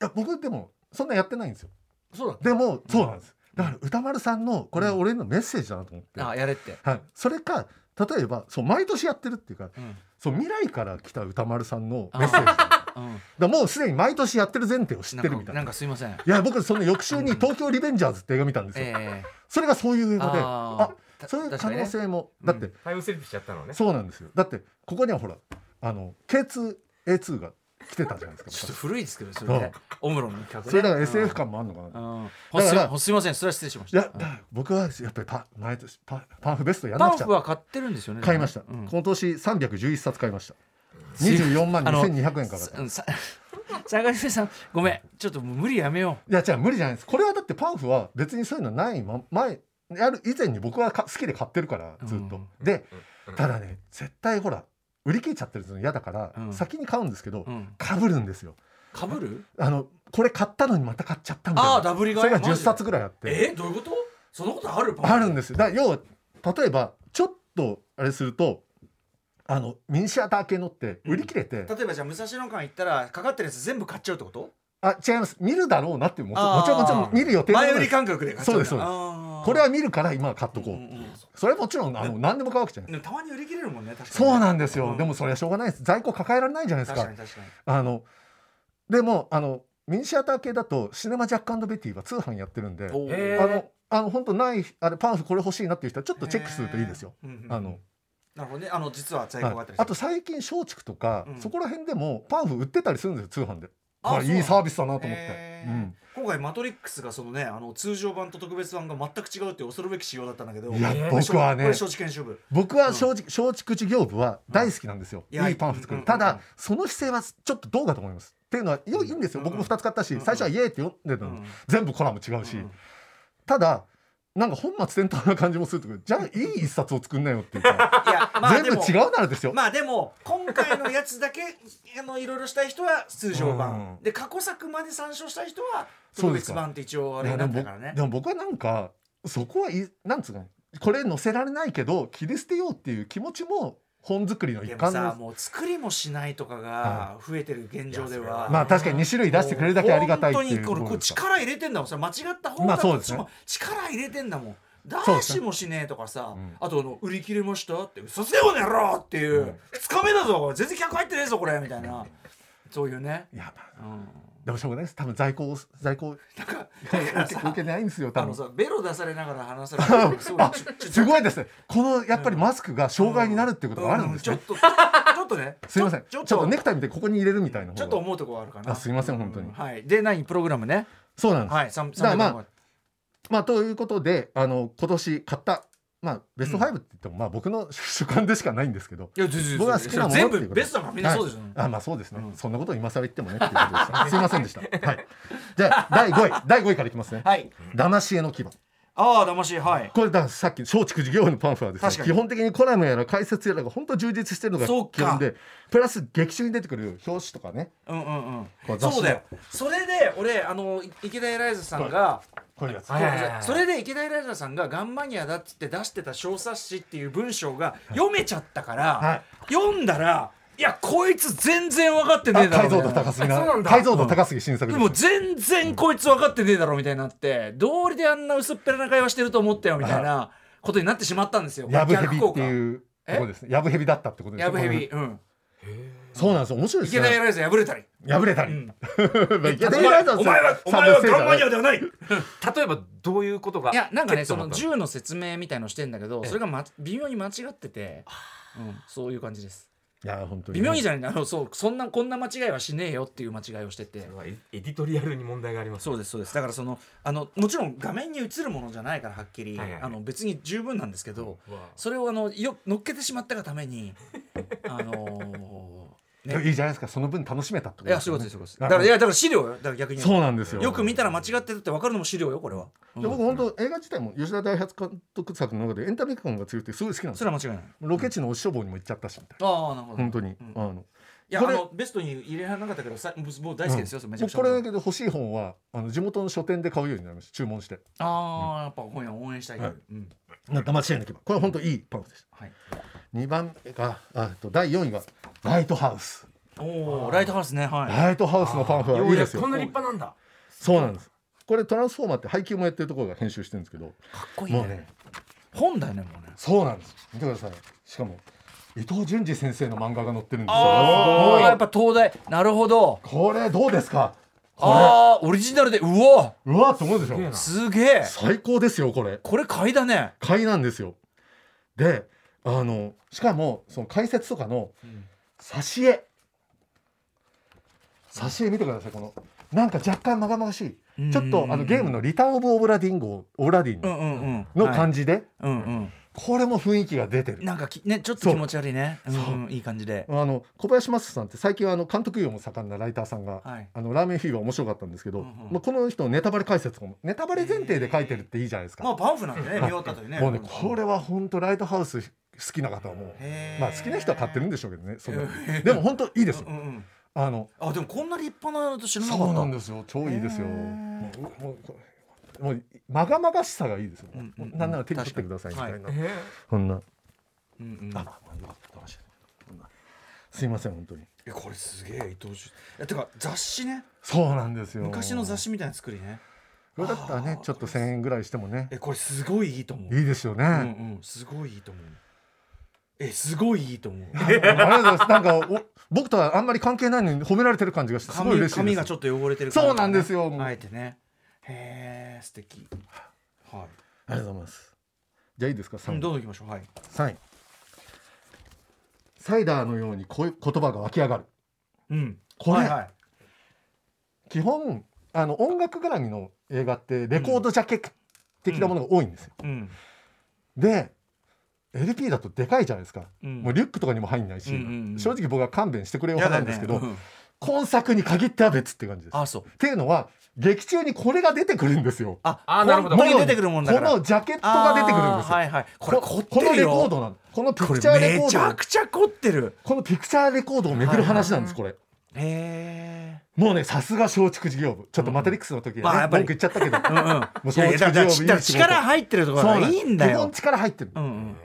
や僕でもそんなやってないんですよ。そうだでもそうなんです。だから歌丸さんのこれは俺のメッセージだなと思って、あやれって、はい、それか例えばそう毎年やってるっていうかうん。そう未来から来た歌丸さんのメッセージ。うん、もうすでに毎年やってる前提を知ってるみたいな。なんかすいません。いや僕その翌週に「東京リベンジャーズ」って映画見たんですよ、え。それがそういう映画であー。あそういう可能性も、うんだってタイムスリップしちゃったのね。そうなんですよ。だってここにはほらあの K2A2 が来てたじゃないですかちょっと古いですけどそれね。オムロンの企画ね。それだから SF 感もあるのかな、うん。うんだかすすいませんそれは失礼しました。いやだから僕はやっぱりパ毎年パパンフベストやんなパくちゃ。ンフは買ってるんですよね買いました、うん。今年311冊買いました。24万あの2200円かかった。うんさ坂上さんごめん。ちょっともう無理やめよいや違う無理じゃないです。これはだってパンフは別にそういうのないま前やる以前に僕はか好きで買ってるからずっと、うん。でただね絶対ほら売り切れちゃってるの嫌だから、うん。先に買うんですけど、う、うん、かぶるんですよ。かぶる？あのこれ買ったのにまた買っちゃったみたいな。あーダブり買いそれが10マジで？冊ぐらいあって。えどういうこと？そんなことある？あるんですよ。だから要は例えばちょっとあれするとあのミニシアター系のって売り切れて、例えばじゃあ武蔵野館行ったらかかってるやつ全部買っちゃうってこと？あ違います。見るだろうなっていうもちろんもちろんもちろん見る予定前売りか感覚で買っちゃそうですそうです。すこれは見るから今は買っとこう、うんうんそれはもちろんあの何でも買うわけじゃない。でもたまに売り切れるもんね確かにそうなんですよ、うん。でもそれはしょうがないです。在庫抱えられないじゃないですか。確かに確かに。あのでもあのミニシアター系だとシネマジャックベティは通販やってるんであのあの本当ないあれパンフこれ欲しいなっていう人はちょっとチェックするといいですよ。うんうんあのなるほどね。あの実は在庫があったりはい。あと最近松竹とか、うん。そこら辺でもパンフ売ってたりするんですよ通販で。あいいサービスだなと思って。うん。今回マトリックスがそのねあの通常版と特別版が全く違うっていう恐るべき仕様だったんだけどいや僕はねこれ承知研修部。僕は正直、松竹事業部は大好きなんですよ、いやいいパンフ作る、うんうんうんただその姿勢はちょっとどうかと思います。っていうのはよいいんですよ、うん僕も2つ買ったし、うん最初はイエーって読んでたの、うん。全部コラム違うし、うん。ただなんか本末転倒な感じもするとじゃあいい一冊を作んなよっていうか いやまあでも全部違うならですよ、まあでも今回のやつだけあのいろいろしたい人は通常版、うん。で過去作まで参照したい人は特別版って一応あれにいやでも僕なってたからね。でも僕はなんかそこはいなんつうのこれ載せられないけど切り捨てようっていう気持ちも本作りの一でも環のさもう作りもしないとかが増えてる現状では、まあ確かに2種類出してくれるだけありがたいっていう。本当にこれ力入れてんだもんそれ間違った方まだあそうですね。としても力入れてんだもん。出しもしねえとかさ、うん。あとあの売り切れましたって嘘つけよねやろっていう、うん2日目だぞ全然客入ってねえぞこれみたいな。そういうね、いやまあうん、でもしょうがないです。多分在庫を在庫なんか受け受けないんですよ多分。さベロ出されながら話されて すごいですね。このやっぱりマスクが障害になるっていうことがあるんですね。うちょっとちょっとね。すいません。ちょっちょちょっととネクタイ見てここに入れるみたいなちょっと思うところあるかな。あすいません本当に。はい。で何？プログラムね。そうなんです。はい。三だからまあ三まあということであの今年買ったまあベスト5って言ってもまあ僕の 主観でしかないんですけどいや僕が好きなもの全部ベストだからみんなそうでしょ、あまあそうですね、うん。そんなことを今更言ってもねっていうことでした。すいませんでした。はい。じゃあ第5位。第5位からいきますね。はい。騙し絵の牙ああ騙しはい。これださっき松竹事業部のパンフはですね基本的にコラムやら解説やらが本当充実してるのが基本でプラス劇中に出てくる表紙とかね。うんうんうん。そうだよ。それで俺あのい池田エライザさんが、こういうやつ。それで池田エライザさんがガンマニアだっつって出してた小冊子っていう文章が読めちゃったから、はい。読んだらいやこいつ全然分かってねえあ解像度だろみたいな。高すぎな。解像度高すぎ新作でも全然こいつ分かってねえだろみたいになって道理であんな薄っぺらな会話してると思ったよみたいなことになってしまったんですよ。ヤブヘビってう。いうとですね。ヤブヘビだったってことですヤブヘビ。こうん。れそうなんですよ。面白いですね。池田エライザ破れたり。破れたり、うん。まあ池田お前エライザお前はお前はガンマニアではない。例えばどういうことがいやなんかねそのえっと銃の説明みたいのしてんだけどええ。それが、ま、微妙に間違ってて、うん、そういう感じです。いや本当に微妙にじゃない。あのそうそんなこんな間違いはしねえよっていう間違いをしてて。それはエエディトリアルに問題があります。そうですそうです。だからそのあのもちろん画面に映るものじゃないからはっきり、はいはいはい。あの別に十分なんですけどそれをあのよ乗っけてしまったがためにあのーね。いいじゃないですか。その分楽しめたってこといやそういうことですだからいやだから資料よ。だから逆に。そうなんですよ。よく見たら間違ってるって分かるのも資料よこれは、うんで僕本当映画自体も吉田大発監督作の中でエンタメ感が強くてすごい好きなんですよ。それは間違いない。ロケ地のお師匠房にも行っちゃったし。みたいああなるほど。な本当に、うん。あのいやこれあのベストに入れられなかったけどさもう大好きですよ、それめちゃくちゃ。僕これだけで欲しい本はあの地元の書店で買うようになりました。注文して。ああ、やっぱ本屋応援したい、はい。うん。なんか間違いなければこれ本当いいパンフでしたはい、2番目があと第4位がライトハウス。おおライトハウスね。はい。ライトハウスのパンフはいいですよ。こんな立派なんだ。そうなんです。これトランスフォーマーって配給もやってるところが編集してるんですけど。かっこいいね。ね本だよねもうね。そうなんです。見てください。しかも伊藤潤二先生の漫画が載ってるんですよ。ああやっぱ東大。なるほど。これどうですか？こああオリジナルで。うわれうわっと思うでしょ？すげえな。すげえ。最高ですよこれ。これ買いだね。買いなんですよ。であのしかもその解説とかの挿絵。挿絵見てくださいこの。なんか若干まがまがしい。うん。ちょっとあのゲームの「リターン・オブ・オブラディンゴ」オブラディンの感じで、うんうん。これも雰囲気が出てる。なんかきねちょっと気持ち悪いね。う。んうんいい感じで。あの小林正さんって最近はあの監督業も盛んなライターさんが、はい。あのラーメンフィーバー面白かったんですけど、うんうん。まあ、この人のネタバレ解説もネタバレ前提で書いてるっていいじゃないですか、まあパンフなんでね見終わったというね。もうねこれは本当ライトハウス好きな方はもうまあ好きな人は買ってるんでしょうけどねその。でも本当いいですよ。うんうんあの。あでもこんな立派な知らなかった。そうなんですよ。超いいですよ。もうもうもうまがまがしさがいいですよ、うんうんうんなんなら手に取ってくださいみたいな、確えこんなうんうんあ、すいません本当にえこれすげえ伊藤忠えてか雑誌ねそうなんですよ昔の雑誌みたいな作りねこれだったらねちょっと1000円ぐらいしてもねえこれすごいいいと思ういいですよね、うんうんすごいいいと思うえすごいいいと思う。ありがとうございます。なんかお僕とはあんまり関係ないのに褒められてる感じがしてすごい髪嬉しいです。髪がちょっと汚れてるそうなんですよ。あえてね。へえ素敵。はい。ありがとうございます。じゃあいいですか？3うんどんどん行きましょう。はい。3位サイダーのようにこういう言葉が湧き上がる。うん。これ、はいはい。基本あの音楽絡みの映画ってレコードジャケ的なものが多いんですよ、うん。で LP だとでかいじゃないですか、うん。もうリュックとかにも入んないし、うんうんうん正直僕は勘弁してくれよや派なんですけど、だね。うん今作に限っては別って感じです。あそう。っていうのは劇中にこれが出てくるんですよ。ああなるほど。本当に出てくるもんだから。このジャケットが出てくるんですはいはい。これこ凝ってこのレコードなのこのピクチャーレコめちードゃくちゃ凝ってる。このピクチャーレコードを巡る話なんですこれ。へえもうねさすが松竹事業部。ちょっとマトリックスの時に、ねまあやっぱり。文句言っちゃったけど、うんうん。もう松竹事業部力入ってるところがいいんだよ。基本力入ってる、うんうん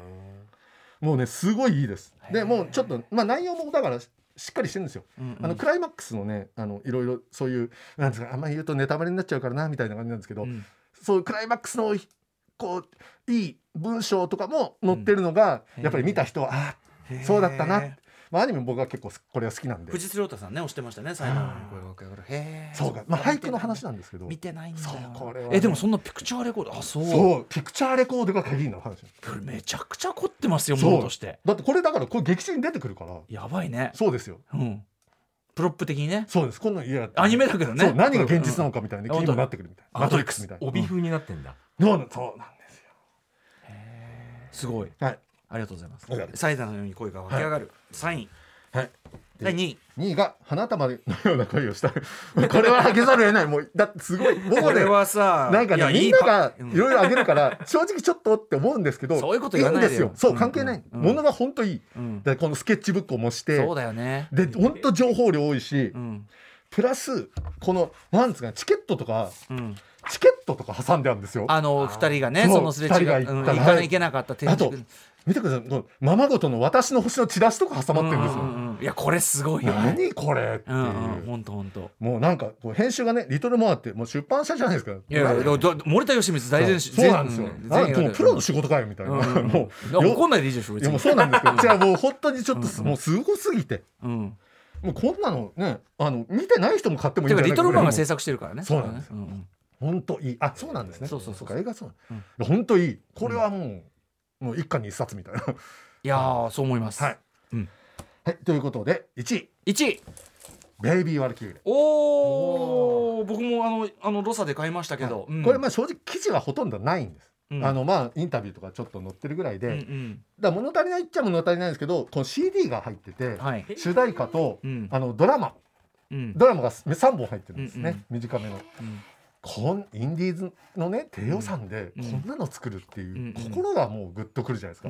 もうねすごいいいです。でもうちょっとまあ内容もだからししっかりしてるんですよ、うんうん。あのクライマックスのねあのいろいろそういうなんですかあんまり言うとネタバレになっちゃうからなみたいな感じなんですけど、うん。そういうクライマックスのこういい文章とかも載ってるのが、うん。やっぱり見た人はあそうだったなまあアニメ僕は結構これは好きなんで。藤津亮太さんね押してましたね最後そうか、まあ、俳句の話なんですけど。見てないんだよ。そうこれはね。えでもそんなピクチャーレコード？あそう。そうピクチャーレコードが鍵になる話。これめちゃくちゃ凝ってますよものとして。だってこれだからこれ劇中に出てくるから。やばいね。そうですよ。うん。プロップ的にね。そうです。こんなんいや。アニメだけどね。そう何が現実なのかみたいな。うん気にもなってくるみたいな。マトリックスみたいな。帯風になってんだ、そうなん。そうなんですよ。すごい。はいありがとうございます。サイダーのように声が湧き上がる。3位はい。第2位。2位が花束のような恋をした。これはあげざるを得ない。もうだってすごい。僕これはさなんかねみんながいろいろあげるから正直ちょっとって思うんですけどそういうこと言わないでよんですよ。そううん関係ない。うんものが本当いい。うん。でこのスケッチブックを模して。そうだよね。で本当情報量多いしうん。プラスこのなんですかねチケットとかうん。チケットとか挟んであるんですよ。あの二人がねそのすれ違い行かないけなかったあと見てください。このままごとの私の星のチラシとか挟まってるんですよ。うんうんうんいやこれすごいよね。何これっていう。本当本当もうなんかこう編集がねリトルモアってもう出版社じゃないですか。いやいや森田義満大前そう。なんですよ。全なんかもうプロの仕仕事かよみたいな、うんうんうん。もうよ怒んないでいいでしょ別に。いやもうそうなんですけどじゃあもう本当にちょっとすうんうん。もうすごすぎて。うん。もうこんなのねあの見てない人も買ってもいいんじゃないてかリトルマンが制作作してるからね。そうなんですよ。ん本当いい。あそうなんですね。そうそうそうか映画そう。うん本当いい。これはもう、もう一家に一冊みたいな。いやーそう思います。はい、うん。はいということで1位。1位。ベイビーワルキュー。レおお僕もあのあのロサで買いましたけど、うん。これまあ正直記事はほとんどないんです、うん。あのまあインタビューとかちょっと載ってるぐらいで、うんうだ物足りないっちゃ物足りないんですけどこの CD が入ってて、はい。主題歌と、うん。あのドラマ。うん。ドラマが3本入ってるんですね、うんうん。短めの。うんこんインディーズのね低予算でうん。こんなの作るっていう、心がもうグッとくるじゃないですか、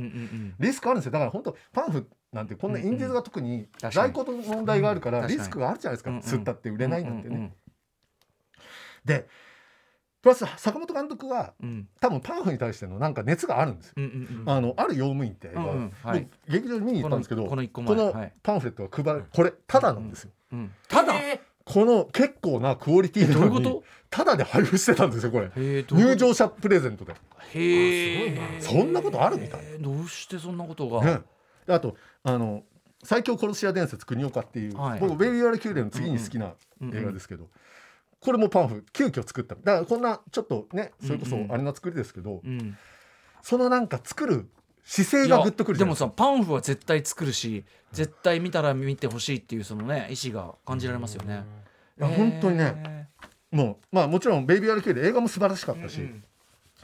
リスクあるんですよ。だから本当パンフなんてこんなインディーズが特に在に。庫の問題があるからうん。リスクがあるじゃないですか、う吸ったって売れないなんてね、でプラス坂本監督はうん。多分パンフに対してのなんか熱があるんですよ、あのある用務員って劇場に見に行ったんですけどこのパンフレットが配るこれタダなんですよ、うん。ただ？この結構なクオリティなのと？タダで配布してたんですよこれ。入場者プレゼントで、へえそんなことあるみたい。どうしてそんなことが、あとあの最強殺し屋伝説国岡っていう、はい。僕ベイビー・アル・キューレの次に好きな映画ですけど、これもパンフ急遽作った。だからこんなちょっとねそれこそあれな作りですけど、うん、そのなんか作る姿勢がグッとくるじでもさパンフは絶対作るし絶対見たら見てほしいっていうそのね意思が感じられますよね、や本当にねねもうまあもちろん「ベイビー RK」で映画も素晴らしかったし、うん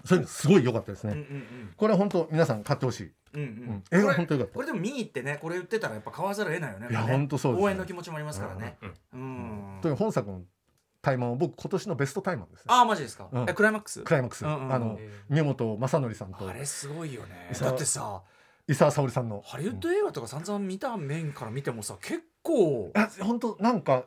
そういうのすごい良かったですね、うんうんこれは本当皆さん買ってほしい。うんうん。うん。映画本当良かった。これでも見に行ってねこれ言ってたらやっぱ買わざるを得ないよねいやね本当そうですね。応援の気持ちもありますからね。うん。という本作のタイマンは僕今年のベストタイマンですねああマジですか？うん。えクライマックス？クライマックス、うんうんうんあの宮本正則さんと。あれすごいよね。だってさ伊沢沙織さんの。ハリウッド映画とか散々見た面から見てもさ結構あ本当なんか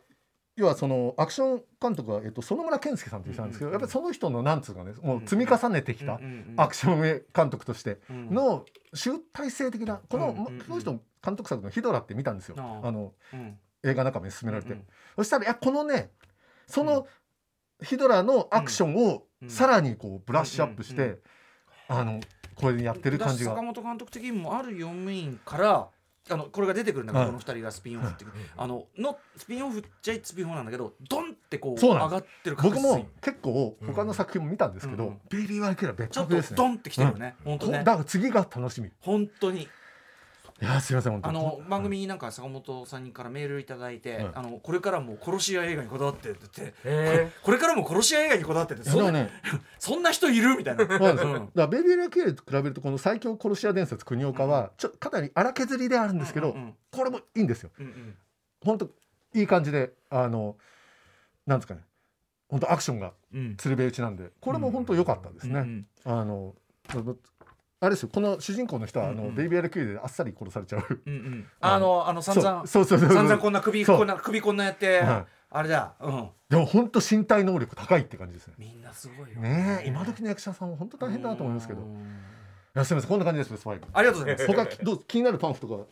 要はそのアクション監督は、えっと、園村健介さんという人なんですけど、うんうんうんやっぱりその人のなんつうかねもう積み重ねてきたアクシション監督としてョの集大成的なこの、うんうんうん。この人の監督作の「ヒドラ」って見たんですよ。あのン映画仲間に勧められて、そしたらいやこのねそのヒドラのアクションをうん。さらにこうブラッシュアップして、うんうんあのこれでやってる感じが。坂本監督的にもある4メインからあのこれが出てくるんだけど、はい。この二人がスピンオフっていう、あののスピンオフっちゃスピンオフなんだけどドンってこう上がってる確僕も結構他の作品も見たんですけど、うんうんベイビー・ワイケラ別ちょっと格です。ねドンってきてるよね、本当ねこだから次が楽しみい本当にやすいません本当。あの番組になんか坂本さんからメールいただいて、はいあのこれからも殺し屋映画にこだわってって言って、へこれからも殺し屋映画にこだわってってそんな,、ね。そんな人いるみたいな。そうなんですよ、うん。だからベイビー・ラケーと比べるとこの最強殺し屋伝説国岡はちょかなり荒削りであるんですけど、うんうんこれもいいんですよ。うんうん。本当いい感じであのなんですかね。本当アクションがうん。鶴瓶打ちなんでこれも本当良かったですね、うん。あのあれですよこの主人公の人はあの、うん。うんベイビー・ラケーであっさり殺されちゃう。うんうん。あのあの散々そうそうそう散々こんな首こんな首こんなやって、はい。あれだ、うん、でも本当身体能力高いって感じですね。みんなすごいよ。ねえ今時の役者さんは本当大変だなと思いますけど。いうん。やすみませんこんな感じですスパイク。ありがとうございます。他どう気になるパンフとか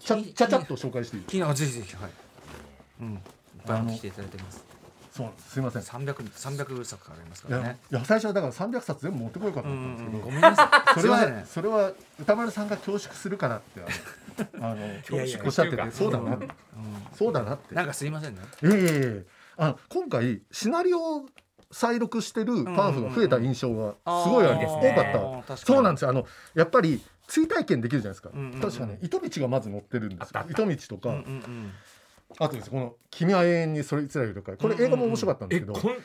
ちゃちゃちゃっと紹介していい気になるぜひぜひはい。うん。いっぱい来ていただいてますそうなんです。すみません。三百三百作ありますからね。いや最初はだから300冊全部持ってこようかとうん思ったんですけど、うんごめんなさい。それは、それは歌丸さんが恐縮するからってあのあのいやいやおっしゃっててそうだな、うんそうだなって。なんかすいませんね。いやいやいやいやあの今回シナリオを再録してるパンフが増えた印象がすごいあります、多かった。そうなんですよ。あのやっぱり追体験できるじゃないですか、確かね糸道がまず載ってるんですよ。糸道とか、あとですねこの「君は永遠にそれいつらよりかい」これ映画も面白かったんですけど、え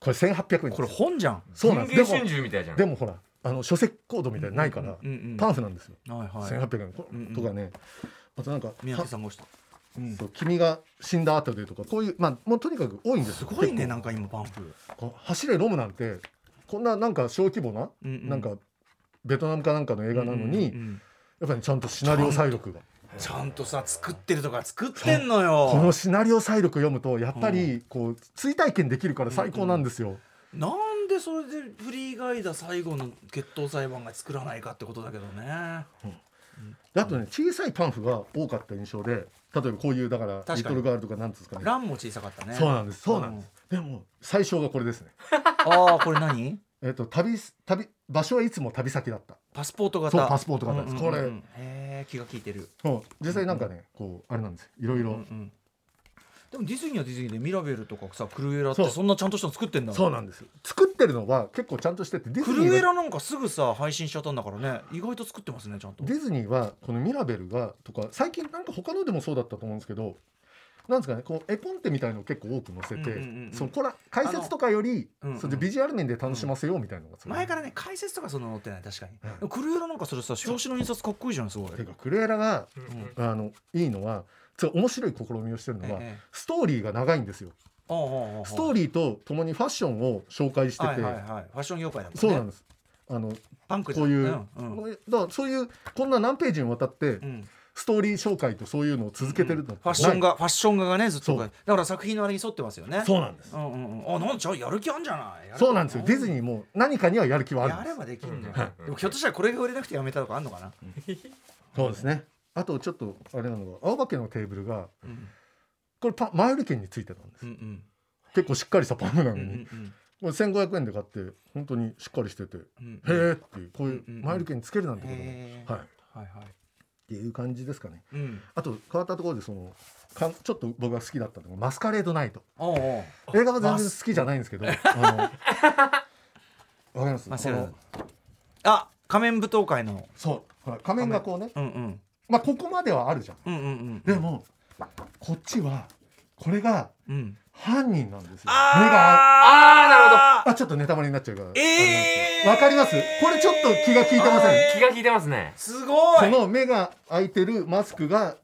これ1800円これ本じゃん。そうなんです。でも秋みたいじゃん。でもほらあの書籍コードみたいないから、パンフなんですよ、はいはい。1800円こうんうんとかねあとなんか三宅さんが押した。うん。君が死んだ後でとかこういうまあもうとにかく多いんですよ。すごいねなんか今パンフ。走れロムなんてこんななんか小規模な、うんうん。なんかベトナムかなんかの映画なのに、うんうんうんやっぱりちゃんとシナリオ再録がちゃんとさ作ってるとか作ってんのよ。このシナリオ再録読むとやっぱりこう追体験できるから最高なんですよ、なんでそれでフリーガイダ最後の決闘裁判が作らないかってことだけどね。であとね小さいパンフが多かった印象で例えばこういうだからリトルガールとかなんですかね。ランも小さかったね。そうなんです。そうなんです、でも最初がこれですね。ああこれ何？えっと旅旅場所はいつも旅先だった。パスポート型。そうパスポート型です、うんうんうんこれへえ気が利いてる。実際なんかねこうあれなんですよ。いろいろ、うんうん。でもディズニーはディズニーでミラベルとかさクルエラってそんなちゃんとしたの作ってんだ。そうなんですよ。作ってるのは結構ちゃんとしててディズクニーはルエラなんかすぐさ配信しちゃったんだからね。意外と作ってますねちゃんと。ディズニーはこのミラベルがとか最近なんか他のでもそうだったと思うんですけどなんですかねこう絵コンテみたいのを結構多く載せて、うんうんうんうん。そのこれ解説とかよりあのうんうん。それでビジュアル面で楽しませようみたいなのがすごい。前からね解説とかその載ってない。確かに、うん。クルエラなんかそれさ表紙の印刷かっこいいじゃんすごい。ていうかクルエラがうん。あのいいのは面白い試みをしてるのは、ええストーリーが長いんですよ。ストーリーとともにファッションを紹介してて、はいはいはいファッション業界だもんね。そうなんです。あのパンクこういう、んうんこういうだからそういうこんな何ページにわたってうんストーリー紹介とそういうのを続けてるのファッションがファッション画がねずっとだから作品のあれに沿ってますよね。そうなんです。うんうんうん。あなんじゃあやる気あんじゃない？そうなんですよ。ディズニーも何かにはやる気はあるやればできるんじゃうん。ないでもひょっとしたらこれが売れなくてやめたとかあんのかな？そうですね。あとちょっとあれなのが青葉家のテーブルがうん。これパ前売り券についてたんです、うんうん。結構しっかりしたパンフなうんうのに、んこれ1500円で買って本当にしっかりしてて、うんへえっていうこういううんうん前売り券につけるなんてことも、はい。はいはいっていう感じですかね。うん。あと変わったところでそのかんちょっと僕が好きだったのがマスカレードナイト。映画は全然好きじゃないんですけどあのわかります？あ仮面舞踏会の。そう。ほら仮面がこうね。うんうん。まあここまではあるじゃんうんうんうん。でもこっちはこれがうん犯人なんですよ。あー。目があーなるほど。あちょっとネタバレになっちゃうから。えー。わかります？これちょっと気が利いてません。気が利いてますね。すごい。この目が開いてるマスクが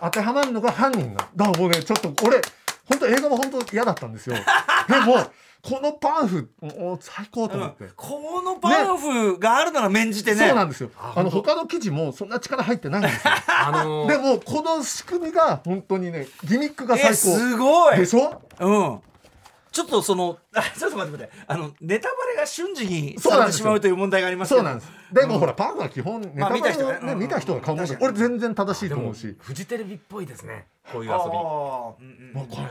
当てはまるのが犯人なだからもうねちょっと俺本当映画も本当嫌だったんですよ。でもこのパンフお最高と思って、このパンフがあるなら免じてね。そうなんですよ。ああの他の記事もそんな力入ってないんですよ。あのー。でもこの仕組みが本当にねギミックが最え高すごい。でしょ？うん。ちょっとそのあちょっと待って待って。あのネタバレが瞬時にされてそうなんですよ。しまうという問題がありますそうなんです。でもうん。ほらパンフは基本ネタまあバレ見た人がね。見た人が買うもの確かに。俺全然正しいと思うし。フジテレビっぽいですね。こういう遊び。あー。うんうんもうこれ。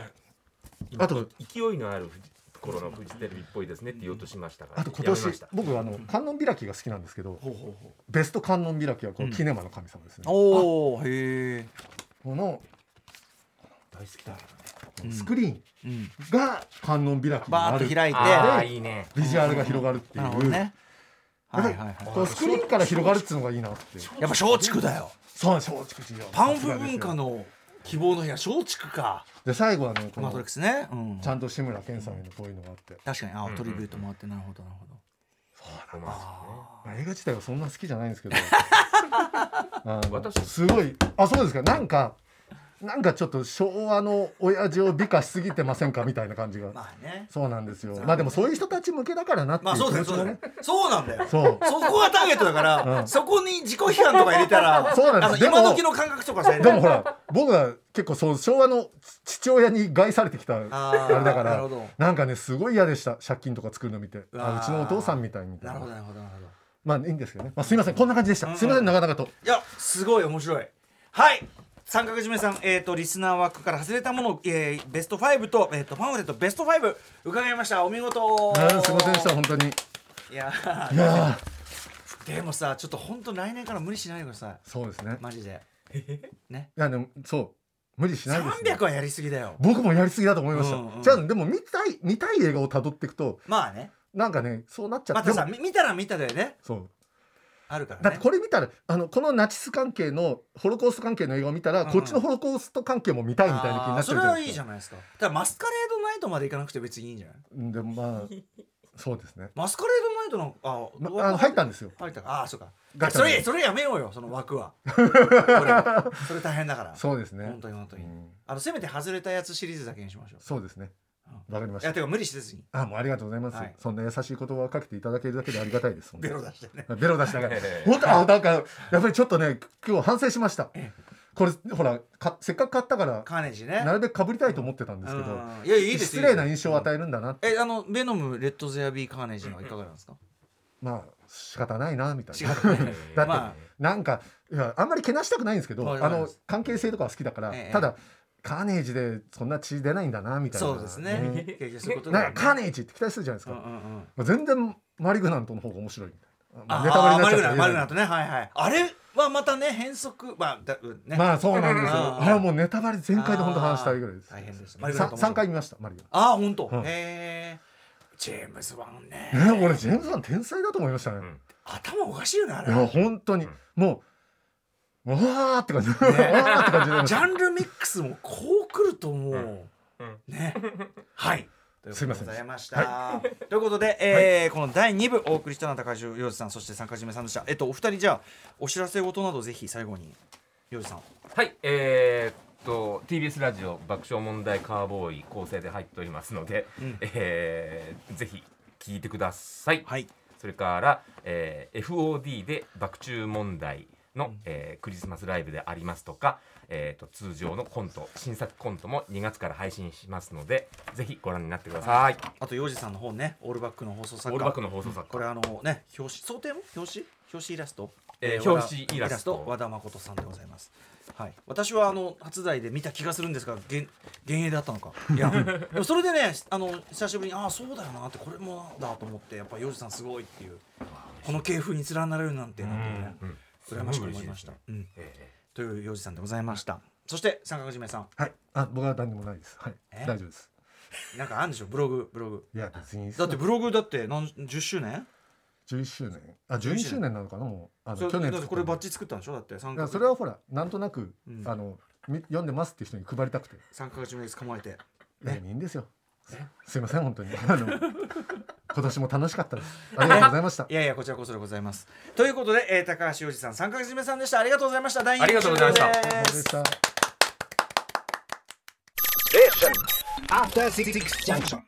今あと勢いのあるフジ頃のフジテレビっぽいですねって言おうとしましたがあと今年僕あの観音開きが好きなんですけどベスト観音開きはこうん。のキネマの神様ですね、おおへえこの大好きだうん。スクリーンうん。が観音開きにバーッと開いて。ああいいね。ビジュアルが広がるっていう、ね。はいはいはい。このスクリーンから広がるっていうのがいいなって。やっぱ松竹だよ。そう松竹事情。パンフ文化の希望の部屋松竹か。で最後はねこのマトリックスね。うん。ちゃんと志村けんさんへのこういうのがあって、確かに。あトリビュートもあって。なるほどなるほど。そうなんですよねまあ、映画自体はそんな好きじゃないんですけど。私。すごい。あそうですか。なんかなんかちょっと昭和の親父を美化しすぎてませんかみたいな感じが、まあね。そうなんですよ。まあでもそういう人たち向けだからなっていまあうそうだよ。ね。そうなんだよ。そう。そこがターゲットだから、うん。そこに自己批判とか入れたらそうなんです。今時の感覚とかさでもほら僕は結構そう昭和の父親に害されてきたあれだからなるほど。なんかねすごい嫌でした。借金とか作るの見て。あうちのお父さんみたいみたいななるほどなるほどなるほど。まあいいんですけどね、まあ、すいません。こんな感じでした、うんうん。すいません長々と。いやすごい面白い。はい三角締めさん、えー、とリスナー枠から外れたもの、えー、ベスト5と,、えー、とパンフレットベスト5伺いました。お見事。すいませんでした本当に。いやーいやー。でもさちょっと本当来年から無理しないでくださ。いそうですね。マジで。ね？いやでもそう。無理しないです、ね。300、はやりすぎだよ。僕もやりすぎだと思いました、うんうんじゃあでも見たい見たい映画をたどっていくとまあね。なんかねそうなっちゃって。またさ見たら見たでね。そうあるからね。だってこれ見たらあのこのナチス関係のホロコースト関係の映画を見たら、うんうん。こっちのホロコースト関係も見たいみたいな気になっちゃうじゃそれはいないじゃないですか。ただマスカレードナイトまで行かなくて別にいいんじゃないうん。でもまあそうですね、マスカレードナイトのあま、あの入ったんですよ。入ったか。あーそうか。それそれやめようよその枠は。それ大変だから。そうですね。本当に本当に、うん。あのせめて外れたやつシリーズだけにしましょう。そうですね。うわかりました。いやてか無理せずに。あもうありがとうございます、はい。そんな優しい言葉をかけていただけるだけでありがたいです。ベにロ出してね。ベロ出しながら。ええ。本当あなんかやっぱりちょっとね今日反省しました。えこれほらかせっかく買ったからカーネージね。なるべくかぶりたいと思ってたんですけどうんいやいいです失礼な印象をえ与えるんだなえあのベノムレッドゼアビーカーネージのはいかがなんですか？まあ仕方ないなみたいな。だって、まあ。なんかいやあんまりけなしたくないんですけど、あのはい。はい関係性とかは好きだから、ええ。ただカーネージでそんな血出ないんだなみたいな。そうですね。経験することだよねなんかカーネージって期待するじゃないですか、うんうんうん。まあ全然マリグナントの方が面白いみたいな、まああネタバレあになっちゃったマルグナマルグナらとね。はいはい。あれはまたね変則。まあだね。まあそうなんですよ。あー。あれはもうネタバレ全開で本当話したいぐらいです。大変でしたマリグナさと面白い。3回見ましたマリグああ本当、うん。へえジェームズ・ワンね。ナえ俺ジェームズさん天才だと思いましたね、うん。頭おかしいよねあれ。いや本当に、うん。もううわーって感じ、うわーって感じで。ジャンルミックスもこう来ると思う、うん。ね。はい。ということですいませんございました、ということで、えーこの第2部お送りしたのは高橋洋二さんそして参加じめさんでしたえっとお二人じゃあお知らせ事などぜひ最後に洋二さんはい。えーっと TBS ラジオ爆笑問題カーボーイ構成で入っておりますので、うん。えーぜひ聞いてください、はい。それから、えー FOD で爆中問題の、えークリスマスライブでありますとか、えー、と通常のコント新作コントも2月から配信しますのでぜひご覧になってください、あと洋二さんの方ねオールバックの放送作家。オールバックの放送作家。これあのね表紙想定も表紙？表紙イラスト、えー表紙イラスト。和田誠さんでございます。はい。私はあの初台で見た気がするんですが幻幻影であったのか。いや でもそれでねあの久しぶりにああそうだよなってこれもだと思ってやっぱ洋二さんすごいっていう。この系譜に連なれるなんてなんてね。うん羨ましく思いました、うん、えという洋二さんでございました。そして三角締めさん。はい。あ僕は何でもないです。はい。え？大丈夫です。なんかあるんでしょ？ブログブログ。いや別にだってブログだって何10周年？11周年。あ12周年なのかな？もうあの去年これバッチチ作ったんでしょ？だってそれはほらなんとなく、うん。あのみ読んでますって人に配りたくて。三角締め捕まえて。例にいいんですよ。すいません本当に。あの今年も楽しかったです。ありがとうございました。いやいやこちらこそでございます。ということで、えー、高橋洋二さん三ヶ月目さんでした。ありがとうございました。第二ありがとうございました。部お疲れ様でですした。After Six Junction.